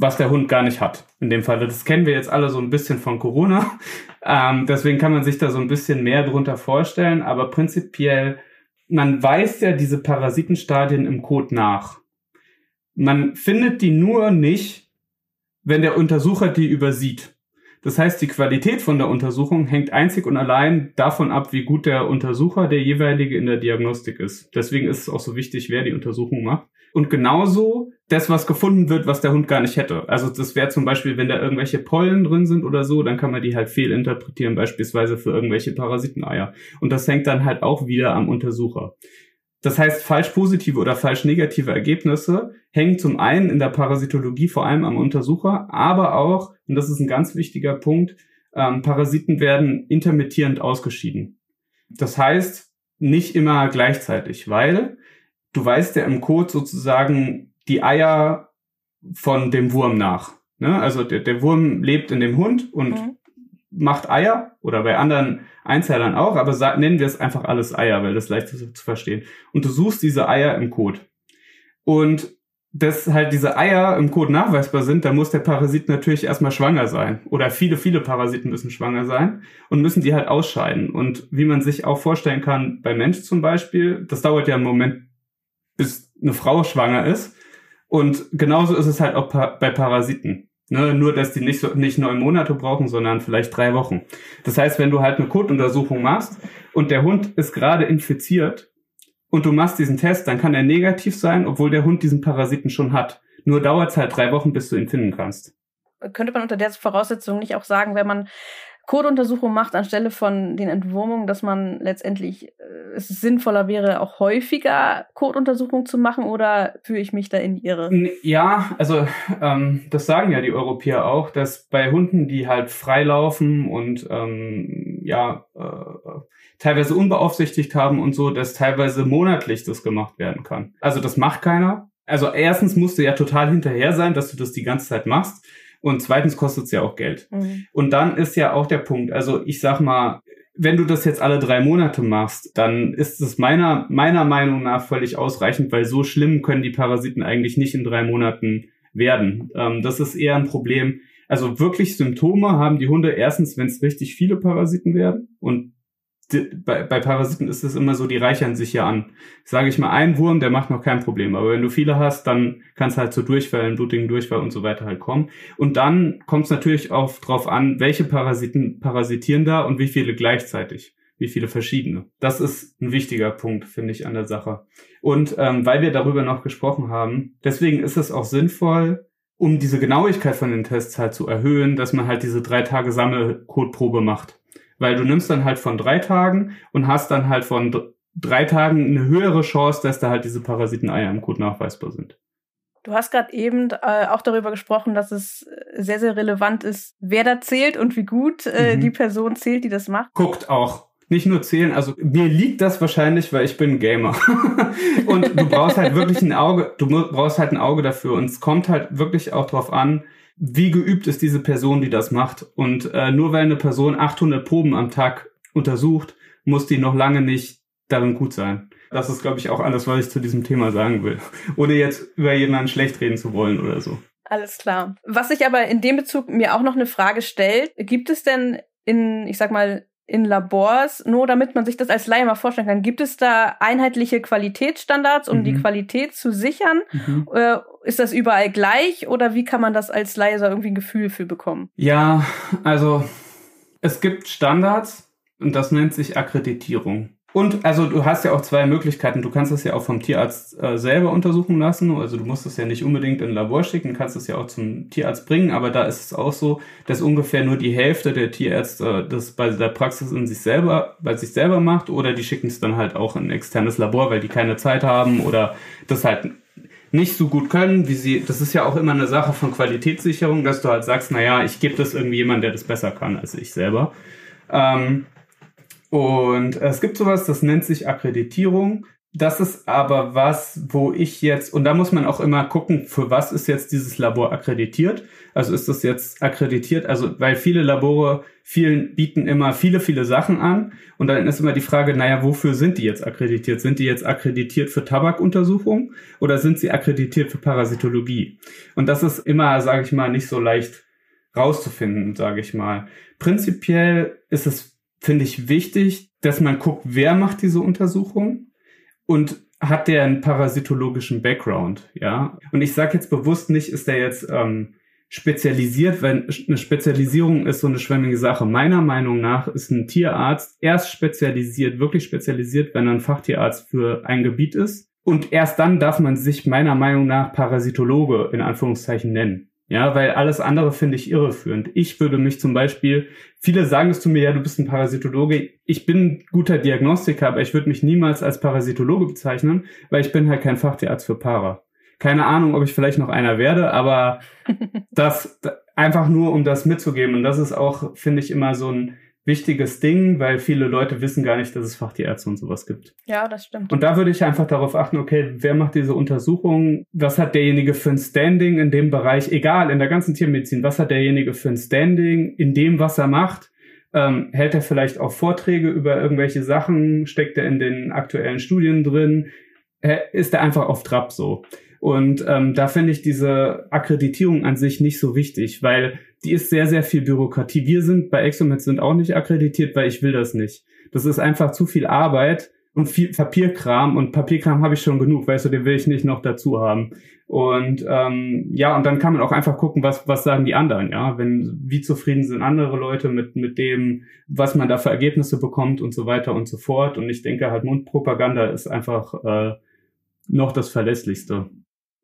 S2: was der Hund gar nicht hat. In dem Fall, das kennen wir jetzt alle so ein bisschen von Corona. (laughs) Ähm, deswegen kann man sich da so ein bisschen mehr drunter vorstellen. Aber prinzipiell, man weiß ja diese Parasitenstadien im Code nach. Man findet die nur nicht, wenn der Untersucher die übersieht. Das heißt, die Qualität von der Untersuchung hängt einzig und allein davon ab, wie gut der Untersucher, der jeweilige in der Diagnostik ist. Deswegen ist es auch so wichtig, wer die Untersuchung macht. Und genauso das, was gefunden wird, was der Hund gar nicht hätte. Also das wäre zum Beispiel, wenn da irgendwelche Pollen drin sind oder so, dann kann man die halt fehlinterpretieren, beispielsweise für irgendwelche Parasiteneier. Und das hängt dann halt auch wieder am Untersucher. Das heißt, falsch positive oder falsch negative Ergebnisse hängen zum einen in der Parasitologie vor allem am Untersucher, aber auch, und das ist ein ganz wichtiger Punkt, ähm, Parasiten werden intermittierend ausgeschieden. Das heißt, nicht immer gleichzeitig, weil du weißt ja im Code sozusagen die Eier von dem Wurm nach. Ne? Also der, der Wurm lebt in dem Hund und mhm. macht Eier oder bei anderen Einzellern auch, aber nennen wir es einfach alles Eier, weil das leicht ist zu verstehen. Und du suchst diese Eier im Code. Und dass halt diese Eier im Code nachweisbar sind, da muss der Parasit natürlich erstmal schwanger sein. Oder viele, viele Parasiten müssen schwanger sein und müssen die halt ausscheiden. Und wie man sich auch vorstellen kann, bei Mensch zum Beispiel, das dauert ja einen Moment, bis eine Frau schwanger ist. Und genauso ist es halt auch bei Parasiten. Ne, nur, dass die nicht, so, nicht neun Monate brauchen, sondern vielleicht drei Wochen. Das heißt, wenn du halt eine Kotuntersuchung machst und der Hund ist gerade infiziert und du machst diesen Test, dann kann er negativ sein, obwohl der Hund diesen Parasiten schon hat. Nur dauert es halt drei Wochen, bis du ihn finden kannst.
S1: Könnte man unter der Voraussetzung nicht auch sagen, wenn man Codeuntersuchung macht anstelle von den Entwurmungen, dass man letztendlich äh, es sinnvoller wäre, auch häufiger Codeuntersuchungen zu machen oder fühle ich mich da in die Irre?
S2: Ja, also ähm, das sagen ja die Europäer auch, dass bei Hunden, die halt freilaufen und ähm, ja äh, teilweise unbeaufsichtigt haben und so, dass teilweise monatlich das gemacht werden kann. Also das macht keiner. Also erstens musst du ja total hinterher sein, dass du das die ganze Zeit machst. Und zweitens kostet es ja auch Geld. Mhm. Und dann ist ja auch der Punkt, also ich sag mal, wenn du das jetzt alle drei Monate machst, dann ist es meiner, meiner Meinung nach völlig ausreichend, weil so schlimm können die Parasiten eigentlich nicht in drei Monaten werden. Ähm, das ist eher ein Problem. Also wirklich Symptome haben die Hunde erstens, wenn es richtig viele Parasiten werden und bei, bei Parasiten ist es immer so, die reichern sich ja an. Sage ich mal, ein Wurm, der macht noch kein Problem. Aber wenn du viele hast, dann kann es halt zu Durchfällen, blutigen Durchfall und so weiter halt kommen. Und dann kommt es natürlich auch drauf an, welche Parasiten parasitieren da und wie viele gleichzeitig. Wie viele verschiedene. Das ist ein wichtiger Punkt, finde ich, an der Sache. Und ähm, weil wir darüber noch gesprochen haben, deswegen ist es auch sinnvoll, um diese Genauigkeit von den Tests halt zu erhöhen, dass man halt diese drei Tage Sammelcode-Probe macht weil du nimmst dann halt von drei Tagen und hast dann halt von drei Tagen eine höhere Chance, dass da halt diese Parasiteneier im Kot nachweisbar sind.
S1: Du hast gerade eben äh, auch darüber gesprochen, dass es sehr, sehr relevant ist, wer da zählt und wie gut äh, mhm. die Person zählt, die das macht.
S2: Guckt auch. Nicht nur zählen, also mir liegt das wahrscheinlich, weil ich bin Gamer. (laughs) und du brauchst halt wirklich ein Auge, du brauchst halt ein Auge dafür. Und es kommt halt wirklich auch drauf an, wie geübt ist diese Person, die das macht. Und äh, nur weil eine Person 800 Proben am Tag untersucht, muss die noch lange nicht darin gut sein. Das ist, glaube ich, auch alles, was ich zu diesem Thema sagen will. Ohne jetzt über jemanden schlecht reden zu wollen oder so.
S1: Alles klar. Was sich aber in dem Bezug mir auch noch eine Frage stellt, gibt es denn in, ich sag mal, in Labors, nur damit man sich das als Laie mal vorstellen kann, gibt es da einheitliche Qualitätsstandards, um mhm. die Qualität zu sichern? Mhm. Äh, ist das überall gleich oder wie kann man das als Laie irgendwie ein Gefühl für bekommen?
S2: Ja, also es gibt Standards und das nennt sich Akkreditierung. Und also du hast ja auch zwei Möglichkeiten. Du kannst es ja auch vom Tierarzt äh, selber untersuchen lassen. Also du musst es ja nicht unbedingt in ein Labor schicken, kannst es ja auch zum Tierarzt bringen. Aber da ist es auch so, dass ungefähr nur die Hälfte der Tierärzte das bei der Praxis in sich selber, bei sich selber macht. Oder die schicken es dann halt auch in ein externes Labor, weil die keine Zeit haben oder das halt nicht so gut können, wie sie, das ist ja auch immer eine Sache von Qualitätssicherung, dass du halt sagst, naja, ich gebe das irgendwie jemand, der das besser kann als ich selber. Ähm, und es gibt sowas, das nennt sich Akkreditierung. Das ist aber was, wo ich jetzt, und da muss man auch immer gucken, für was ist jetzt dieses Labor akkreditiert. Also ist das jetzt akkreditiert, also weil viele Labore vielen bieten immer viele, viele Sachen an. Und dann ist immer die Frage, naja, wofür sind die jetzt akkreditiert? Sind die jetzt akkreditiert für Tabakuntersuchungen oder sind sie akkreditiert für Parasitologie? Und das ist immer, sage ich mal, nicht so leicht rauszufinden, sage ich mal. Prinzipiell ist es finde ich wichtig, dass man guckt, wer macht diese Untersuchung und hat der einen parasitologischen Background, ja. Und ich sage jetzt bewusst nicht, ist der jetzt ähm, spezialisiert, wenn eine Spezialisierung ist so eine schwämmige Sache. Meiner Meinung nach ist ein Tierarzt erst spezialisiert, wirklich spezialisiert, wenn er ein Fachtierarzt für ein Gebiet ist. Und erst dann darf man sich meiner Meinung nach Parasitologe in Anführungszeichen nennen. Ja, weil alles andere finde ich irreführend. Ich würde mich zum Beispiel, viele sagen es zu mir, ja, du bist ein Parasitologe. Ich bin guter Diagnostiker, aber ich würde mich niemals als Parasitologe bezeichnen, weil ich bin halt kein Fachtierarzt für Para. Keine Ahnung, ob ich vielleicht noch einer werde, aber (laughs) das einfach nur, um das mitzugeben. Und das ist auch, finde ich, immer so ein, wichtiges Ding, weil viele Leute wissen gar nicht, dass es Fachtierärzte und sowas gibt.
S1: Ja, das stimmt.
S2: Und da würde ich einfach darauf achten, okay, wer macht diese Untersuchung? Was hat derjenige für ein Standing in dem Bereich? Egal, in der ganzen Tiermedizin, was hat derjenige für ein Standing in dem, was er macht? Ähm, hält er vielleicht auch Vorträge über irgendwelche Sachen? Steckt er in den aktuellen Studien drin? Ist er einfach auf Trab so? Und ähm, da finde ich diese Akkreditierung an sich nicht so wichtig, weil die ist sehr, sehr viel Bürokratie. Wir sind bei Exomet sind auch nicht akkreditiert, weil ich will das nicht. Das ist einfach zu viel Arbeit und viel Papierkram und Papierkram habe ich schon genug, weißt du, den will ich nicht noch dazu haben. Und ähm, ja, und dann kann man auch einfach gucken, was was sagen die anderen, ja, wenn wie zufrieden sind andere Leute mit mit dem, was man da für Ergebnisse bekommt und so weiter und so fort. Und ich denke halt Mundpropaganda ist einfach äh, noch das verlässlichste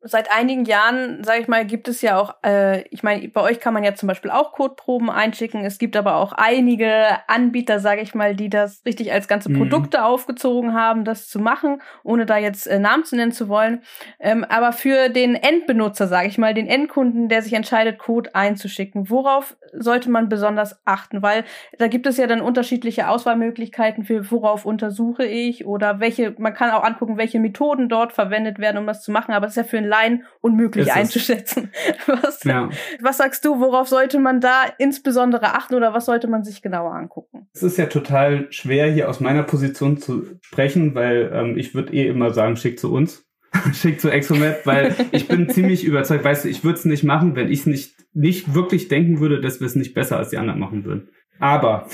S1: seit einigen Jahren, sage ich mal, gibt es ja auch, äh, ich meine, bei euch kann man ja zum Beispiel auch Codeproben einschicken. Es gibt aber auch einige Anbieter, sage ich mal, die das richtig als ganze mhm. Produkte aufgezogen haben, das zu machen, ohne da jetzt äh, Namen zu nennen zu wollen. Ähm, aber für den Endbenutzer, sage ich mal, den Endkunden, der sich entscheidet, Code einzuschicken, worauf sollte man besonders achten? Weil da gibt es ja dann unterschiedliche Auswahlmöglichkeiten für worauf untersuche ich oder welche, man kann auch angucken, welche Methoden dort verwendet werden, um das zu machen. Aber es ist ja für einen Laien unmöglich
S2: Ist
S1: einzuschätzen. (laughs) Was,
S2: Ja.
S1: was sagst du, worauf sollte man da insbesondere achten oder was sollte man sich genauer angucken?
S2: Es ist ja total schwer, hier aus meiner Position zu sprechen, weil ähm, ich würde eh immer sagen, schick zu uns. (laughs) schick zu Exomet, weil (laughs) ich bin ziemlich überzeugt, weißt du, ich würde es nicht machen, wenn ich es nicht, nicht wirklich denken würde, dass wir es nicht besser als die anderen machen würden. Aber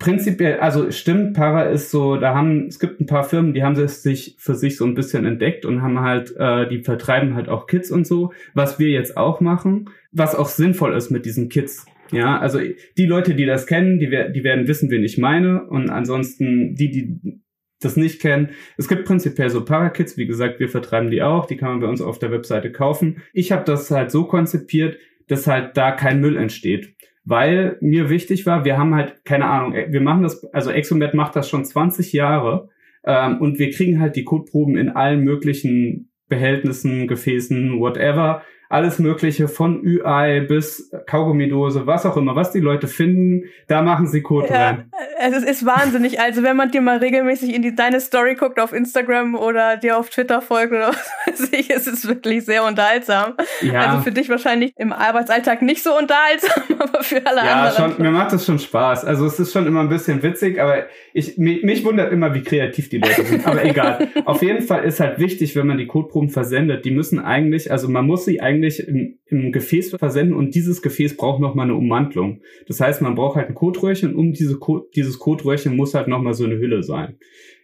S2: prinzipiell, also stimmt, Para ist so, da haben, es gibt ein paar Firmen, die haben es sich für sich so ein bisschen entdeckt und haben halt, äh, die vertreiben halt auch Kids und so, was wir jetzt auch machen, was auch sinnvoll ist mit diesen Kids. Ja, also die Leute, die das kennen, die, die werden wissen, wen ich meine. Und ansonsten die, die das nicht kennen, es gibt prinzipiell so Parakits, wie gesagt, wir vertreiben die auch, die kann man bei uns auf der Webseite kaufen. Ich habe das halt so konzipiert, dass halt da kein Müll entsteht. Weil mir wichtig war, wir haben halt, keine Ahnung, wir machen das, also Exomet macht das schon 20 Jahre ähm, und wir kriegen halt die Kotproben in allen möglichen Behältnissen, Gefäßen, whatever. Alles Mögliche von Ü-Ei bis Kaugummidose, was auch immer, was die Leute finden, da machen sie Kot rein.
S1: es ist, wahnsinnig. Also wenn man dir mal regelmäßig in die, deine Story guckt auf Instagram oder dir auf Twitter folgt oder (laughs) was weiß ich, es ist wirklich sehr unterhaltsam.
S2: Ja.
S1: Also für dich wahrscheinlich im Arbeitsalltag nicht so unterhaltsam, (laughs) aber für alle
S2: Ja,
S1: anderen.
S2: schon, mir macht das schon Spaß. Also es ist schon immer ein bisschen witzig, aber ich, mich, mich wundert immer, wie kreativ die Leute sind. Aber egal. (laughs) Auf jeden Fall ist halt wichtig, wenn man die Kotproben versendet, die müssen eigentlich, also man muss sie eigentlich im, im Gefäß versenden und dieses Gefäß braucht nochmal eine Ummantelung. Das heißt, man braucht halt ein Kotröhrchen um diese Ko dieses Kotröhrchen muss halt nochmal so eine Hülle sein.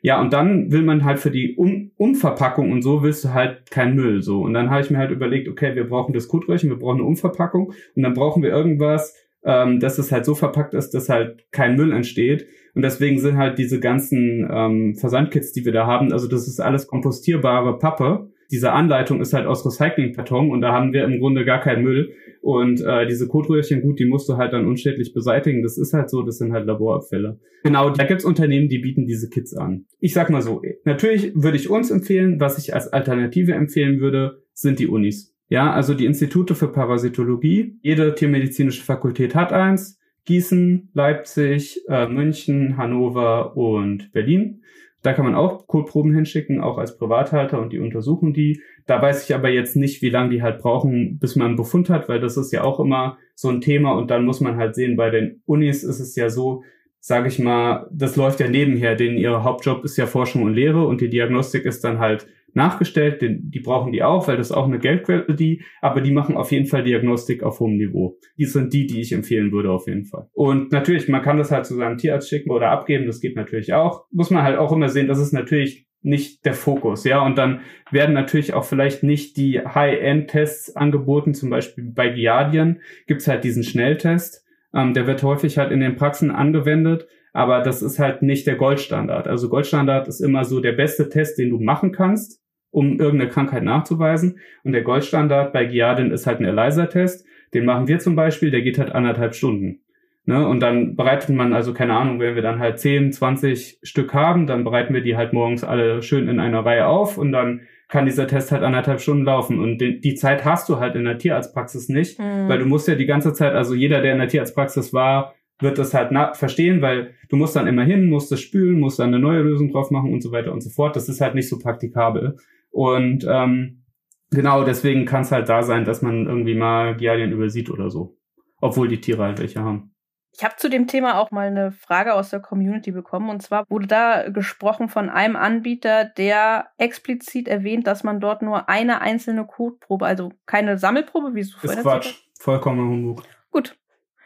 S2: Ja, und dann will man halt für die um Umverpackung und so willst du halt keinen Müll so. Und dann habe ich mir halt überlegt, okay, wir brauchen das Kotröhrchen, wir brauchen eine Umverpackung und dann brauchen wir irgendwas, ähm, dass es halt so verpackt ist, dass halt kein Müll entsteht. Und deswegen sind halt diese ganzen ähm, Versandkits, die wir da haben, also das ist alles kompostierbare Pappe. Diese Anleitung ist halt aus Recyclingkarton und da haben wir im Grunde gar keinen Müll. Und äh, diese Kotröhrchen, gut, die musst du halt dann unschädlich beseitigen. Das ist halt so, das sind halt Laborabfälle. Genau, da gibt's Unternehmen, die bieten diese Kits an. Ich sag mal so, natürlich würde ich uns empfehlen, was ich als Alternative empfehlen würde, sind die Unis. Ja, also die Institute für Parasitologie. Jede tiermedizinische Fakultät hat eins. Gießen, Leipzig, äh, München, Hannover und Berlin. Da kann man auch Kotproben hinschicken, auch als Privathalter und die untersuchen die. Da weiß ich aber jetzt nicht, wie lange die halt brauchen, bis man einen Befund hat, weil das ist ja auch immer so ein Thema und dann muss man halt sehen, bei den Unis ist es ja so, sage ich mal, das läuft ja nebenher, denn ihr Hauptjob ist ja Forschung und Lehre und die Diagnostik ist dann halt nachgestellt, den, die brauchen die auch, weil das auch eine Geldquelle, die, aber die machen auf jeden Fall Diagnostik auf hohem Niveau. Die sind die, die ich empfehlen würde auf jeden Fall. Und natürlich, man kann das halt zu seinem Tierarzt schicken oder abgeben, das geht natürlich auch. Muss man halt auch immer sehen, das ist natürlich nicht der Fokus, ja, und dann werden natürlich auch vielleicht nicht die High-End-Tests angeboten, zum Beispiel bei Giardien gibt's halt diesen Schnelltest, ähm, der wird häufig halt in den Praxen angewendet, aber das ist halt nicht der Goldstandard. Also Goldstandard ist immer so der beste Test, den du machen kannst, um irgendeine Krankheit nachzuweisen. Und der Goldstandard bei Giardin ist halt ein ELISA-Test. Den machen wir zum Beispiel, der geht halt anderthalb Stunden. Ne? Und dann bereitet man, also keine Ahnung, wenn wir dann halt 10, 20 Stück haben, dann bereiten wir die halt morgens alle schön in einer Reihe auf und dann kann dieser Test halt anderthalb Stunden laufen. Und die, die Zeit hast du halt in der Tierarztpraxis nicht,
S1: Mhm.
S2: weil du musst ja die ganze Zeit, also jeder, der in der Tierarztpraxis war, wird das halt verstehen, weil du musst dann immer hin, musst das spülen, musst dann eine neue Lösung drauf machen und so weiter und so fort. Das ist halt nicht so praktikabel. Und ähm, genau deswegen kann es halt da sein, dass man irgendwie mal Giardien übersieht oder so. Obwohl die Tiere halt welche haben.
S1: Ich habe zu dem Thema auch mal eine Frage aus der Community bekommen. Und zwar wurde da gesprochen von einem Anbieter, der explizit erwähnt, dass man dort nur eine einzelne Codeprobe, also keine Sammelprobe, wie es
S2: Ist Quatsch.
S1: erzählt
S2: Vollkommener Humbug.
S1: Gut,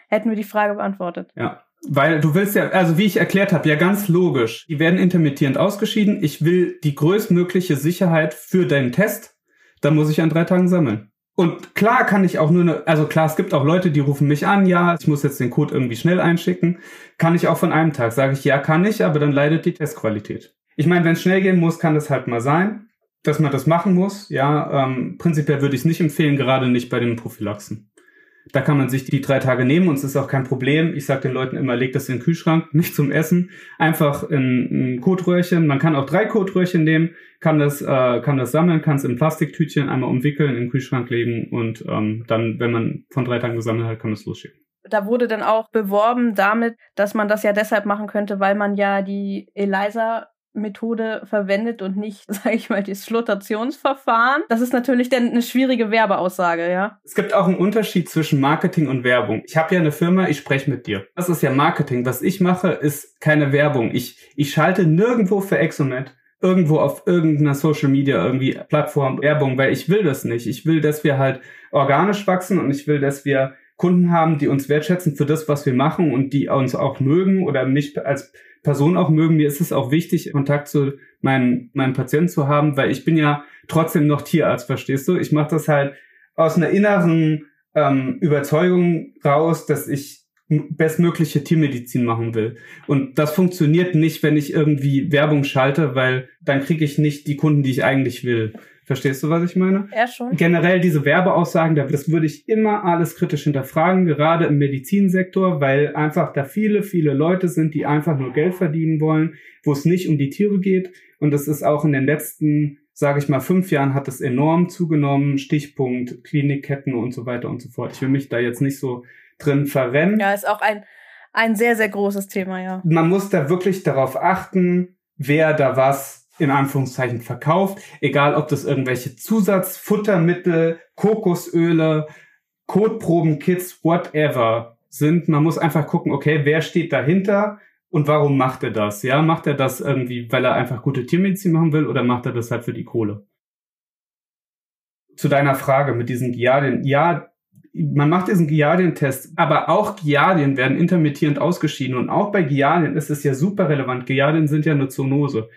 S1: hätten wir die Frage beantwortet.
S2: Ja. Weil du willst ja, also wie ich erklärt habe, ja ganz logisch. Die werden intermittierend ausgeschieden. Ich will die größtmögliche Sicherheit für deinen Test. Da muss ich an drei Tagen sammeln. Und klar kann ich auch nur eine, also klar, es gibt auch Leute, die rufen mich an, ja, ich muss jetzt den Code irgendwie schnell einschicken. Kann ich auch von einem Tag. Sage ich, ja, kann ich, aber dann leidet die Testqualität. Ich meine, wenn es schnell gehen muss, kann das halt mal sein, dass man das machen muss. Ja, ähm, prinzipiell würde ich es nicht empfehlen, gerade nicht bei den Prophylaxen. Da kann man sich die drei Tage nehmen und es ist auch kein Problem. Ich sage den Leuten immer, legt das in den Kühlschrank, (laughs) nicht zum Essen. Einfach in ein Kotröhrchen. Man kann auch drei Kotröhrchen nehmen, kann das, äh, kann das sammeln, kann es in Plastiktütchen einmal umwickeln, in den Kühlschrank legen und ähm, dann, wenn man von drei Tagen gesammelt hat, kann man es losschicken.
S1: Da wurde dann auch beworben damit, dass man das ja deshalb machen könnte, weil man ja die Methode verwendet und nicht, (laughs) sage ich mal, das Flotationsverfahren. Das ist natürlich dann eine schwierige Werbeaussage, ja.
S2: Es gibt auch einen Unterschied zwischen Marketing und Werbung. Ich habe ja eine Firma, ich spreche mit dir. Das ist ja Marketing. Was ich mache, ist keine Werbung. Ich, ich schalte nirgendwo für Exomet irgendwo auf irgendeiner Social Media irgendwie Plattform Werbung, weil ich will das nicht. Ich will, dass wir halt organisch wachsen und ich will, dass wir Kunden haben, die uns wertschätzen für das, was wir machen und die uns auch mögen oder mich als Person auch mögen. Mir ist es auch wichtig, Kontakt zu meinen, meinen Patienten zu haben, weil ich bin ja trotzdem noch Tierarzt, verstehst du? Ich mache das halt aus einer inneren ähm, Überzeugung raus, dass ich bestmögliche Tiermedizin machen will. Und das funktioniert nicht, wenn ich irgendwie Werbung schalte, weil dann kriege ich nicht die Kunden, die ich eigentlich will. Verstehst du, was ich meine?
S1: Ja, schon.
S2: Generell diese Werbeaussagen, das würde ich immer alles kritisch hinterfragen, gerade im Medizinsektor, weil einfach da viele, viele Leute sind, die einfach nur Geld verdienen wollen, wo es nicht um die Tiere geht. Und das ist auch in den letzten, sage ich mal, fünf Jahren hat es enorm zugenommen. Stichpunkt Klinikketten und so weiter und so fort. Ich will mich da jetzt nicht so drin verrennen.
S1: Ja, ist auch ein, ein sehr, sehr großes Thema, ja.
S2: Man muss da wirklich darauf achten, wer da was in Anführungszeichen verkauft, egal ob das irgendwelche Zusatzfuttermittel, Kokosöle, Kotprobenkits, whatever sind. Man muss einfach gucken, okay, wer steht dahinter und warum macht er das? Ja, macht er das irgendwie, weil er einfach gute Tiermedizin machen will oder macht er das halt für die Kohle? Zu deiner Frage mit diesen Giardien. Ja, man macht diesen Giardien-Test, aber auch Giardien werden intermittierend ausgeschieden und auch bei Giardien ist es ja super relevant. Giardien sind ja eine Zoonose.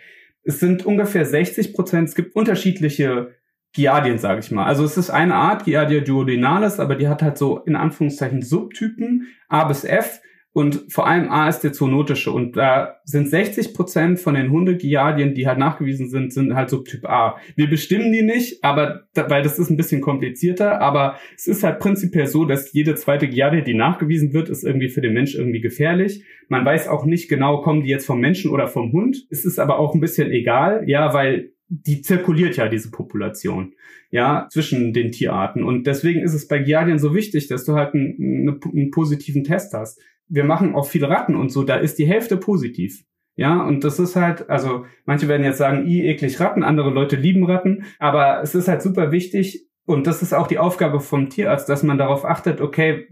S2: Es sind ungefähr 60 Prozent. Es gibt unterschiedliche Giardien, sage ich mal. Also es ist eine Art Giardia duodenalis, aber die hat halt so in Anführungszeichen Subtypen A bis F. Und vor allem A ist der zoonotische. Und da sind 60 Prozent von den Hundegiardien, die halt nachgewiesen sind, sind halt Subtyp A. Wir bestimmen die nicht, aber weil das ist ein bisschen komplizierter. Aber es ist halt prinzipiell so, dass jede zweite Giardie, die nachgewiesen wird, ist irgendwie für den Mensch irgendwie gefährlich. Man weiß auch nicht genau, kommen die jetzt vom Menschen oder vom Hund. Es ist aber auch ein bisschen egal, ja, weil die zirkuliert ja, diese Population, ja, zwischen den Tierarten. Und deswegen ist es bei Giardien so wichtig, dass du halt einen, einen positiven Test hast wir machen auch viele Ratten und so, da ist die Hälfte positiv. Ja, und das ist halt, also manche werden jetzt sagen, i eklig Ratten, andere Leute lieben Ratten, aber es ist halt super wichtig und das ist auch die Aufgabe vom Tierarzt, dass man darauf achtet, okay,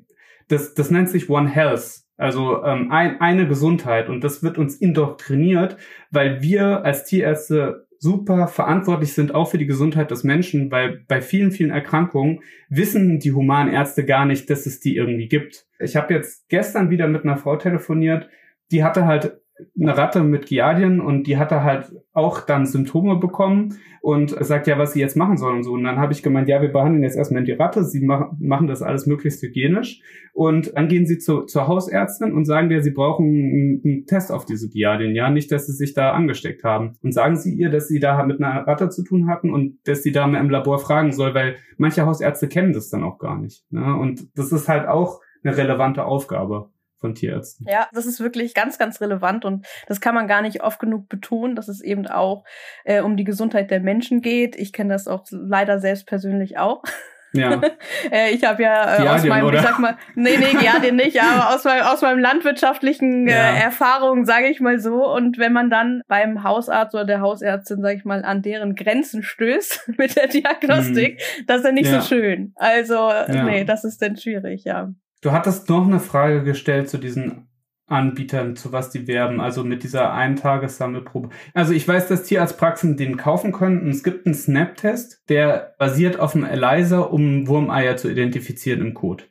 S2: das, das nennt sich One Health, also ähm, ein, eine Gesundheit und das wird uns indoktriniert, weil wir als Tierärzte super verantwortlich sind auch für die Gesundheit des Menschen, weil bei vielen, vielen Erkrankungen wissen die Humanärzte gar nicht, dass es die irgendwie gibt. Ich habe jetzt gestern wieder mit einer Frau telefoniert, die hatte halt eine Ratte mit Giardien und die hatte halt auch dann Symptome bekommen und sagt ja, was sie jetzt machen soll und so. Und dann habe ich gemeint, ja, wir behandeln jetzt erstmal die Ratte, sie machen, machen das alles möglichst hygienisch und dann gehen sie zu, zur Hausärztin und sagen dir, sie brauchen einen, einen Test auf diese Giardien, ja, nicht, dass sie sich da angesteckt haben. Und sagen sie ihr, dass sie da mit einer Ratte zu tun hatten und dass sie da mal im Labor fragen soll, weil manche Hausärzte kennen das dann auch gar nicht. Ne? Und das ist halt auch eine relevante Aufgabe von Tierärzten.
S1: Ja, das ist wirklich ganz, ganz relevant und das kann man gar nicht oft genug betonen, dass es eben auch äh, um die Gesundheit der Menschen geht. Ich kenne das auch leider selbst persönlich auch.
S2: Ja. (laughs)
S1: äh, ich habe ja äh, aus meinem, oder? ich sag mal, nee, nee, Giardien nicht, aber (laughs) aus meinem, aus meinem landwirtschaftlichen äh, ja. Erfahrung, sage ich mal so. Und wenn man dann beim Hausarzt oder der Hausärztin, sage ich mal, an deren Grenzen stößt (laughs) mit der Diagnostik, mhm. das ist ja nicht ja. so schön. Also, ja. nee, das ist dann schwierig, ja.
S2: Du hattest noch eine Frage gestellt zu diesen Anbietern, zu was die werben, also mit dieser Eintagessammelprobe. Also ich weiß, dass Tierarztpraxen den kaufen können. es gibt einen Snap-Test, der basiert auf einem ELISA, um Wurmeier zu identifizieren im Code.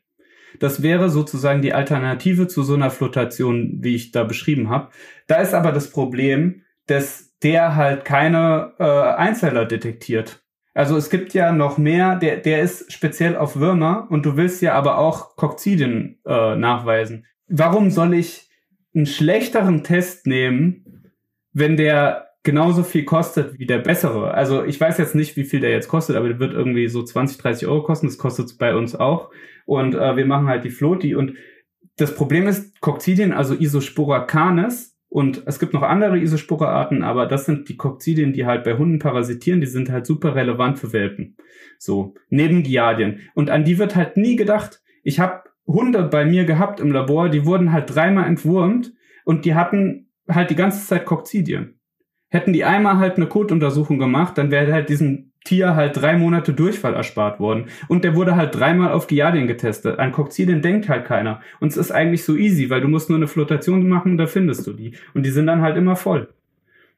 S2: Das wäre sozusagen die Alternative zu so einer Flotation, wie ich da beschrieben habe. Da ist aber das Problem, dass der halt keine äh, Einzeller detektiert. Also es gibt ja noch mehr, der, der ist speziell auf Würmer und du willst ja aber auch Kokzidien äh, nachweisen. Warum soll ich einen schlechteren Test nehmen, wenn der genauso viel kostet wie der bessere? Also ich weiß jetzt nicht, wie viel der jetzt kostet, aber der wird irgendwie so 20, 30 Euro kosten. Das kostet bei uns auch. Und äh, wir machen halt die Floti. Und das Problem ist, Kokzidien, also Isospora canis, und es gibt noch andere Isospore-Arten, aber das sind die Kokzidien, die halt bei Hunden parasitieren, die sind halt super relevant für Welpen. So, neben Giardien. Und an die wird halt nie gedacht. Ich habe Hunde bei mir gehabt im Labor, die wurden halt dreimal entwurmt und die hatten halt die ganze Zeit Kokzidien. Hätten die einmal halt eine Kotuntersuchung gemacht, dann wäre halt diesem Tier halt drei Monate Durchfall erspart worden. Und der wurde halt dreimal auf Giardien getestet. An Kokzidien denkt halt keiner. Und es ist eigentlich so easy, weil du musst nur eine Flotation machen und da findest du die. Und die sind dann halt immer voll.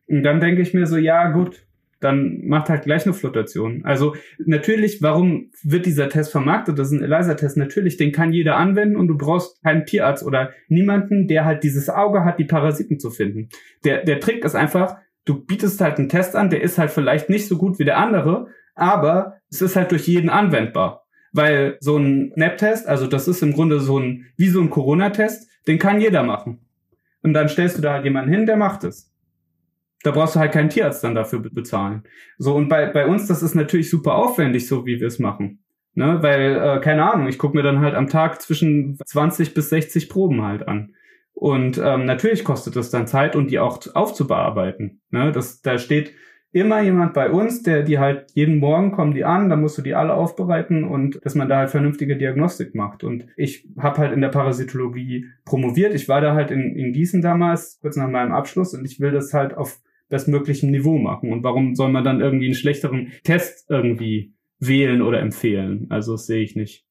S2: Und dann denke ich mir so, ja gut, dann macht halt gleich eine Flotation. Also natürlich, warum wird dieser Test vermarktet? Das ist ein ELISA-Test. Natürlich, den kann jeder anwenden und du brauchst keinen Tierarzt oder niemanden, der halt dieses Auge hat, die Parasiten zu finden. Der, der Trick ist einfach, du bietest halt einen Test an, der ist halt vielleicht nicht so gut wie der andere, aber es ist halt durch jeden anwendbar. Weil so ein NAP-Test, also das ist im Grunde so ein, wie so ein Corona-Test, den kann jeder machen. Und dann stellst du da halt jemanden hin, der macht es. Da brauchst du halt keinen Tierarzt dann dafür bezahlen. So, und bei, bei uns, das ist natürlich super aufwendig, so wie wir es machen. Ne? Weil, äh, keine Ahnung, ich gucke mir dann halt am Tag zwischen 20 bis 60 Proben halt an. Und ähm, natürlich kostet das dann Zeit und die auch aufzubearbeiten. Ne? Das, da steht immer jemand bei uns, der die halt jeden Morgen kommen die an, dann musst du die alle aufbereiten und dass man da halt vernünftige Diagnostik macht. Und ich habe halt in der Parasitologie promoviert. Ich war da halt in, in Gießen damals, kurz nach meinem Abschluss, und ich will das halt auf bestmöglichem Niveau machen. Und warum soll man dann irgendwie einen schlechteren Test irgendwie wählen oder empfehlen? Also das sehe ich nicht.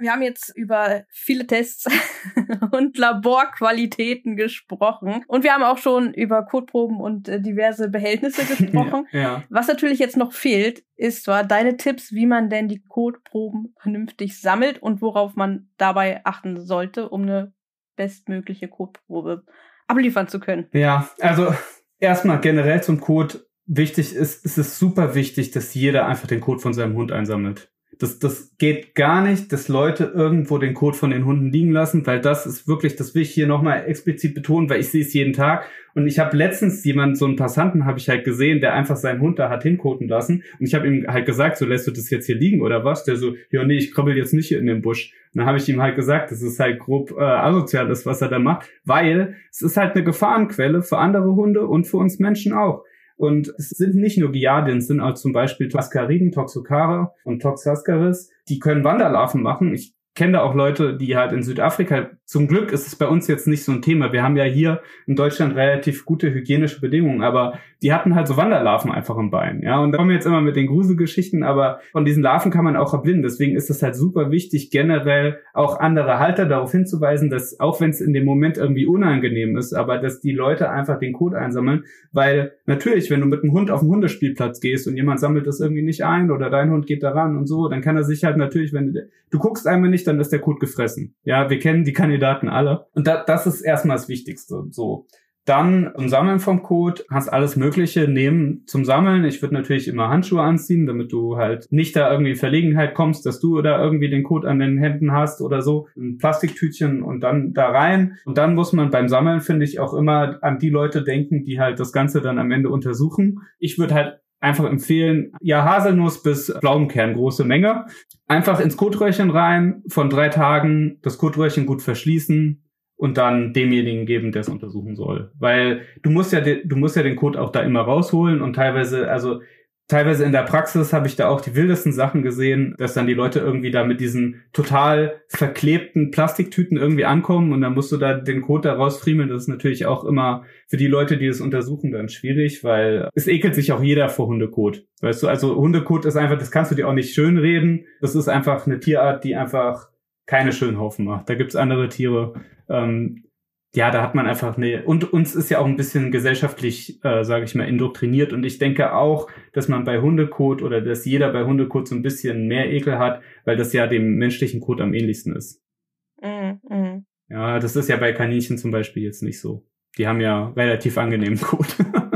S1: Wir haben jetzt über viele Tests (laughs) und Laborqualitäten gesprochen. Und wir haben auch schon über Kotproben und äh, diverse Behältnisse (laughs) gesprochen.
S2: ja, ja.
S1: Was natürlich jetzt noch fehlt, ist zwar deine Tipps, wie man denn die Kotproben vernünftig sammelt und worauf man dabei achten sollte, um eine bestmögliche Kotprobe abliefern zu können.
S2: Ja, also erstmal generell zum Code wichtig ist, ist es super wichtig, dass jeder einfach den Code von seinem Hund einsammelt. Das, das geht gar nicht, dass Leute irgendwo den Code von den Hunden liegen lassen, weil das ist wirklich, das will ich hier nochmal explizit betonen, weil ich sehe es jeden Tag. Und ich habe letztens jemanden, so einen Passanten habe ich halt gesehen, der einfach seinen Hund da hat hinkoten lassen. Und ich habe ihm halt gesagt, so lässt du das jetzt hier liegen oder was? Der so, ja nee, ich krabbel jetzt nicht hier in den Busch. Und dann habe ich ihm halt gesagt, dass es halt grob äh, asozial ist, was er da macht, weil es ist halt eine Gefahrenquelle für andere Hunde und für uns Menschen auch. Und es sind nicht nur Giardien, es sind auch zum Beispiel Ascariden, Toxocara und Toxascaris. Die können Wanderlarven machen. Ich kenne da auch Leute, die halt in Südafrika, zum Glück ist es bei uns jetzt nicht so ein Thema. Wir haben ja hier in Deutschland relativ gute hygienische Bedingungen, aber die hatten halt so Wanderlarven einfach im Bein. Ja, und da kommen wir jetzt immer mit den Gruselgeschichten, aber von diesen Larven kann man auch erblinden. Deswegen ist es halt super wichtig, generell auch andere Halter darauf hinzuweisen, dass auch wenn es in dem Moment irgendwie unangenehm ist, aber dass die Leute einfach den Code einsammeln, weil natürlich, wenn du mit einem Hund auf den Hundespielplatz gehst und jemand sammelt das irgendwie nicht ein oder dein Hund geht daran und so, dann kann er sich halt natürlich, wenn du guckst einmal nicht, dann ist der Code gefressen. Ja, wir kennen die Kandidaten alle. Und da, das ist erstmal das Wichtigste. So. Dann zum Sammeln vom Code hast alles Mögliche nehmen zum Sammeln. Ich würde natürlich immer Handschuhe anziehen, damit du halt nicht da irgendwie Verlegenheit kommst, dass du da irgendwie den Code an den Händen hast oder so. Ein Plastiktütchen und dann da rein. Und dann muss man beim Sammeln, finde ich, auch immer an die Leute denken, die halt das Ganze dann am Ende untersuchen. Ich würde halt einfach empfehlen, ja, Haselnuss bis Pflaumenkern, große Menge. Einfach ins Kotröhrchen rein, von drei Tagen das Kotröhrchen gut verschließen und dann demjenigen geben, der es untersuchen soll. Weil du musst ja, du musst ja den Code auch da immer rausholen und teilweise, also teilweise in der Praxis habe ich da auch die wildesten Sachen gesehen, dass dann die Leute irgendwie da mit diesen total verklebten Plastiktüten irgendwie ankommen und dann musst du da den Code da rausfriemeln. Das ist natürlich auch immer für die Leute, die es untersuchen, dann schwierig, weil es ekelt sich auch jeder vor Hundekot. Weißt du, also Hundekot ist einfach, das kannst du dir auch nicht schön reden. Das ist einfach eine Tierart, die einfach keine schönen Haufen macht. Da gibt's andere Tiere, ähm, ja, da hat man einfach eine und uns ist ja auch ein bisschen gesellschaftlich, äh, sage ich mal, indoktriniert und ich denke auch, dass man bei Hundekot oder dass jeder bei Hundekot so ein bisschen mehr Ekel hat, weil das ja dem menschlichen Kot am ähnlichsten ist.
S1: Mm.
S2: Ja, das ist ja bei Kaninchen zum Beispiel jetzt nicht so. Die haben ja relativ angenehmen Kot. (laughs)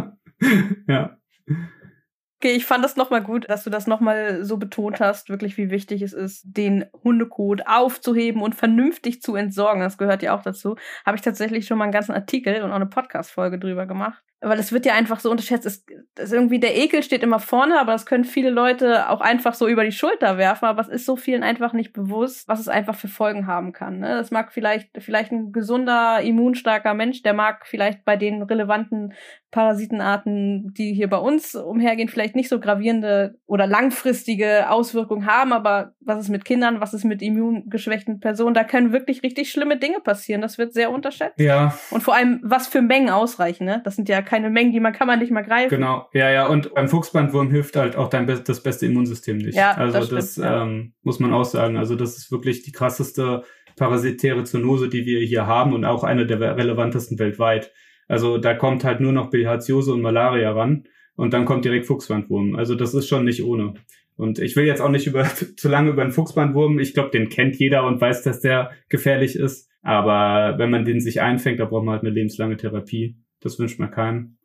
S1: Okay, ich fand das nochmal gut, dass du das nochmal so betont hast, wirklich wie wichtig es ist, den Hundekot aufzuheben und vernünftig zu entsorgen. Das gehört ja auch dazu. Habe ich tatsächlich schon mal einen ganzen Artikel und auch eine Podcast-Folge drüber gemacht weil es wird ja einfach so unterschätzt. Es, es irgendwie der Ekel steht immer vorne, aber das können viele Leute auch einfach so über die Schulter werfen, aber es ist so vielen einfach nicht bewusst, was es einfach für Folgen haben kann. Ne? Das mag vielleicht, vielleicht ein gesunder, immunstarker Mensch, der mag vielleicht bei den relevanten Parasitenarten, die hier bei uns umhergehen, vielleicht nicht so gravierende oder langfristige Auswirkungen haben, aber was ist mit Kindern, was ist mit immungeschwächten Personen, da können wirklich richtig schlimme Dinge passieren. Das wird sehr unterschätzt.
S2: Ja.
S1: Und vor allem, was für Mengen ausreichen, ne? Das sind ja keine keine Mengen, die man kann man nicht mal greifen.
S2: Genau, ja, ja. Und beim Fuchsbandwurm hilft halt auch dein das beste Immunsystem nicht. Ja, also das, das stimmt, ähm, muss man auch sagen. Also das ist wirklich die krasseste parasitäre Zoonose, die wir hier haben und auch eine der relevantesten weltweit. Also da kommt halt nur noch Bilharziose und Malaria ran und dann kommt direkt Fuchsbandwurm. Also das ist schon nicht ohne. Und ich will jetzt auch nicht über (laughs) zu lange über den Fuchsbandwurm. Ich glaube, den kennt jeder und weiß, dass der gefährlich ist. Aber wenn man den sich einfängt, da braucht man halt eine lebenslange Therapie. Das wünscht man keinem.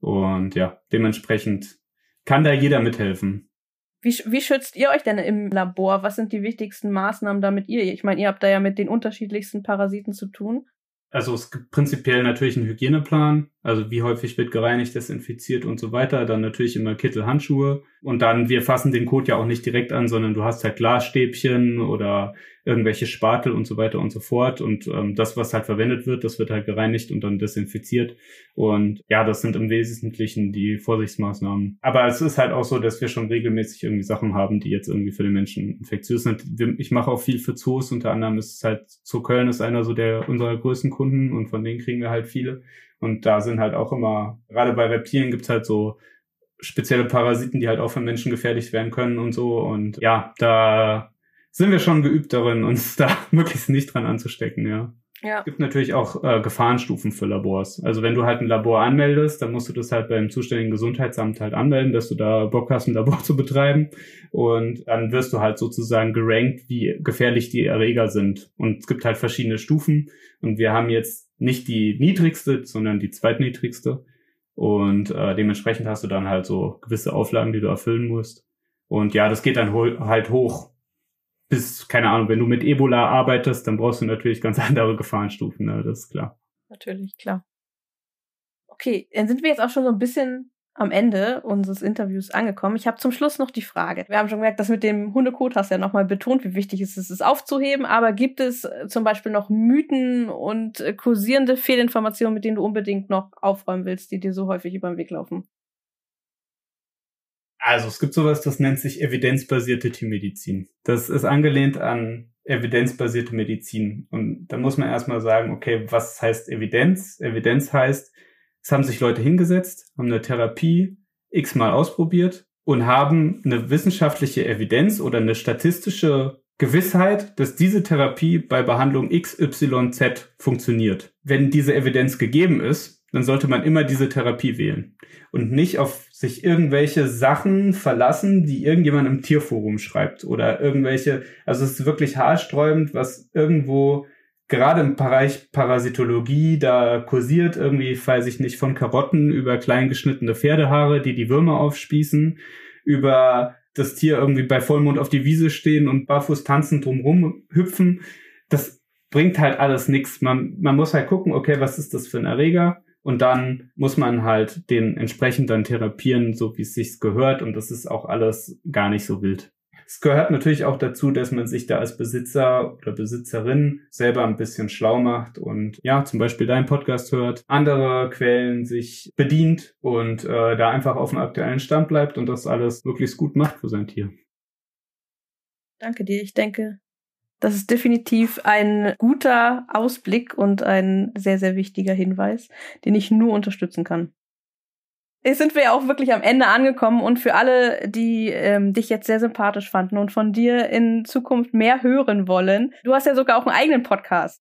S2: Und ja, dementsprechend kann da jeder mithelfen.
S1: Wie, wie schützt ihr euch denn im Labor? Was sind die wichtigsten Maßnahmen, damit ihr? Ich meine, ihr habt da ja mit den unterschiedlichsten Parasiten zu tun.
S2: Also es gibt prinzipiell natürlich einen Hygieneplan, also wie häufig wird gereinigt, desinfiziert und so weiter. Dann natürlich immer Kittel, Handschuhe. Und dann, wir fassen den Code ja auch nicht direkt an, sondern du hast halt Glasstäbchen oder irgendwelche Spatel und so weiter und so fort. Und ähm, das, was halt verwendet wird, das wird halt gereinigt und dann desinfiziert. Und ja, das sind im Wesentlichen die Vorsichtsmaßnahmen. Aber es ist halt auch so, dass wir schon regelmäßig irgendwie Sachen haben, die jetzt irgendwie für den Menschen infektiös sind. Ich mache auch viel für Zoos, unter anderem ist es halt, Zoo Köln ist einer so der unserer größten Kunden und von denen kriegen wir halt viele. Und da sind halt auch immer, gerade bei Reptilien gibt's halt so spezielle Parasiten, die halt auch für Menschen gefährlich werden können und so. Und ja, da sind wir schon geübt darin, uns da (laughs) möglichst nicht dran anzustecken, ja. Ja. Es gibt natürlich auch äh, Gefahrenstufen für Labors. Also wenn du halt ein Labor anmeldest, dann musst du das halt beim zuständigen Gesundheitsamt halt anmelden, dass du da Bock hast, ein Labor (laughs) zu betreiben. Und dann wirst du halt sozusagen gerankt, wie gefährlich die Erreger sind. Und es gibt halt verschiedene Stufen. Und wir haben jetzt nicht die niedrigste, sondern die zweitniedrigste. Und äh, dementsprechend hast du dann halt so gewisse Auflagen, die du erfüllen musst. Und ja, das geht dann halt hoch bis, keine Ahnung, wenn du mit Ebola arbeitest, dann brauchst du natürlich ganz (laughs) andere Gefahrenstufen, ne? das ist klar.
S1: Natürlich, klar. Okay, dann sind wir jetzt auch schon so ein bisschen am Ende unseres Interviews angekommen. Ich habe zum Schluss noch die Frage. Wir haben schon gemerkt, dass mit dem Hundekot hast du ja nochmal betont, wie wichtig es ist, es aufzuheben. Aber gibt es äh, zum Beispiel noch Mythen und äh, kursierende Fehlinformationen, mit denen du unbedingt noch aufräumen willst, die dir so häufig über den Weg laufen?
S2: Also es gibt sowas, das nennt sich evidenzbasierte Tiermedizin. Das ist angelehnt an evidenzbasierte Medizin. Und da muss man erstmal sagen, okay, was heißt Evidenz? Evidenz heißt, es haben sich Leute hingesetzt, haben eine Therapie x-mal ausprobiert und haben eine wissenschaftliche Evidenz oder eine statistische Gewissheit, dass diese Therapie bei Behandlung XYZ funktioniert. Wenn diese Evidenz gegeben ist, dann sollte man immer diese Therapie wählen und nicht auf sich irgendwelche Sachen verlassen, die irgendjemand im Tierforum schreibt oder irgendwelche, also es ist wirklich haarsträubend, was irgendwo gerade im Bereich Parasitologie da kursiert, irgendwie, weiß ich nicht, von Karotten über kleingeschnittene Pferdehaare, die die Würmer aufspießen, über das Tier irgendwie bei Vollmond auf die Wiese stehen und barfuß tanzen drumrum hüpfen. Das bringt halt alles nichts. Man, man muss halt gucken, okay, was ist das für ein Erreger? Und dann muss man halt den entsprechend dann therapieren, so wie es sich gehört. Und das ist auch alles gar nicht so wild. Es gehört natürlich auch dazu, dass man sich da als Besitzer oder Besitzerin selber ein bisschen schlau macht und ja, zum Beispiel deinen Podcast hört, andere Quellen sich bedient und äh, da einfach auf dem aktuellen Stand bleibt und das alles möglichst gut macht für sein Tier.
S1: Danke dir. Ich denke, das ist definitiv ein guter Ausblick und ein sehr, sehr wichtiger Hinweis, den ich nur unterstützen kann. Jetzt sind wir ja auch wirklich am Ende angekommen und für alle, die ähm, dich jetzt sehr sympathisch fanden und von dir in Zukunft mehr hören wollen, du hast ja sogar auch einen eigenen Podcast.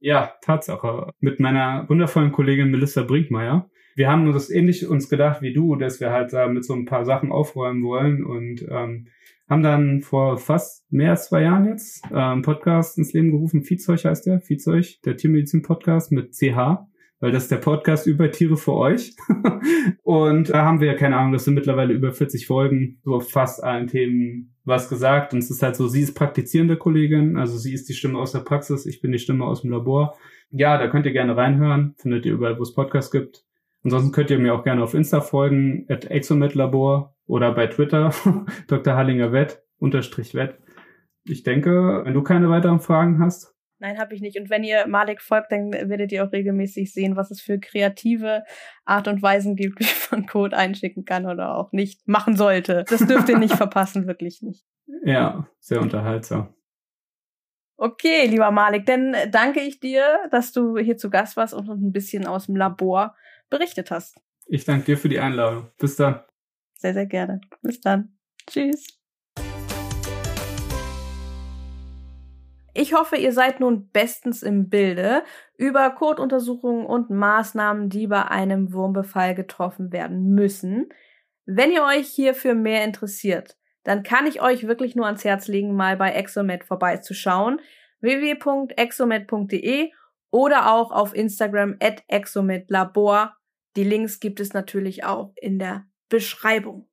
S2: Ja, Tatsache. Mit meiner wundervollen Kollegin Melissa Brinkmeier. Wir haben uns das ähnlich uns gedacht wie du, dass wir halt da mit so ein paar Sachen aufräumen wollen und ähm, haben dann vor fast mehr als zwei Jahren jetzt äh, einen Podcast ins Leben gerufen. Viehzeug heißt der, Viehzeug, der Tiermedizin-Podcast mit CH, weil das ist der Podcast über Tiere für euch. (laughs) und da haben wir ja keine Ahnung, das sind mittlerweile über 40 Folgen, so fast allen Themen was gesagt. Und es ist halt so, sie ist praktizierende Kollegin, also sie ist die Stimme aus der Praxis, ich bin die Stimme aus dem Labor. Ja, da könnt ihr gerne reinhören, findet ihr überall, wo es Podcasts gibt. Ansonsten könnt ihr mir auch gerne auf Insta folgen, at exometlabor oder bei Twitter, (laughs) Dr. Hallinger Wett, unterstrich Wett. Ich denke, wenn du keine weiteren Fragen hast.
S1: Nein, habe ich nicht. Und wenn ihr Malik folgt, dann werdet ihr auch regelmäßig sehen, was es für kreative Art und Weisen gibt, (laughs) wie man Code einschicken kann oder auch nicht machen sollte. Das dürft ihr nicht (laughs) verpassen, wirklich nicht.
S2: Ja, sehr unterhaltsam.
S1: Okay, lieber Malik, dann danke ich dir, dass du hier zu Gast warst und uns ein bisschen aus dem Labor berichtet hast.
S2: Ich danke dir für die Einladung. Bis dann.
S1: Sehr, sehr gerne. Bis dann. Tschüss. Ich hoffe, ihr seid nun bestens im Bilde über Kotuntersuchungen und Maßnahmen, die bei einem Wurmbefall getroffen werden müssen. Wenn ihr euch hierfür mehr interessiert, dann kann ich euch wirklich nur ans Herz legen, mal bei Exomed vorbeizuschauen. www.exomed.de oder auch auf Instagram at exomedlabor. Die Links gibt es natürlich auch in der Beschreibung.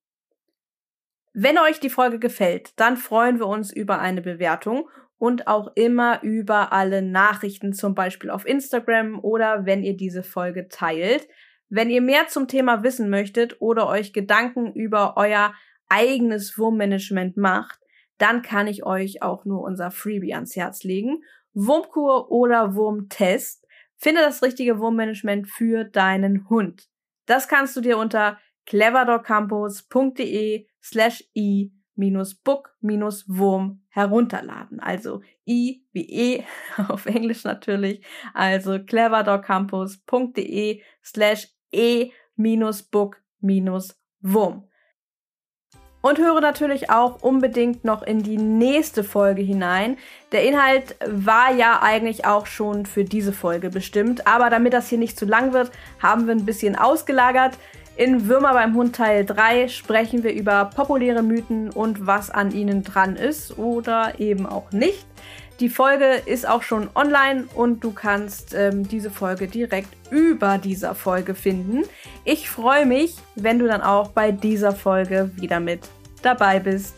S1: Wenn euch die Folge gefällt, dann freuen wir uns über eine Bewertung und auch immer über alle Nachrichten, zum Beispiel auf Instagram oder wenn ihr diese Folge teilt. Wenn ihr mehr zum Thema wissen möchtet oder euch Gedanken über euer eigenes Wurmmanagement macht, dann kann ich euch auch nur unser Freebie ans Herz legen. Wurmkur oder Wurmtest. Finde das richtige Wurmmanagement für deinen Hund. Das kannst du dir unter cleverdogcampus.de slash i book-wurm herunterladen. Also i wie e (laughs) auf Englisch natürlich. Also cleverdogcampus.de slash e-book-wurm. Und höre natürlich auch unbedingt noch in die nächste Folge hinein. Der Inhalt war ja eigentlich auch schon für diese Folge bestimmt, aber damit das hier nicht zu lang wird, haben wir ein bisschen ausgelagert. In Würmer beim Hund Teil 3 sprechen wir über populäre Mythen und was an ihnen dran ist oder eben auch nicht. Die Folge ist auch schon online und du kannst ähm, diese Folge direkt über dieser Folge finden. Ich freue mich, wenn du dann auch bei dieser Folge wieder mit dabei bist.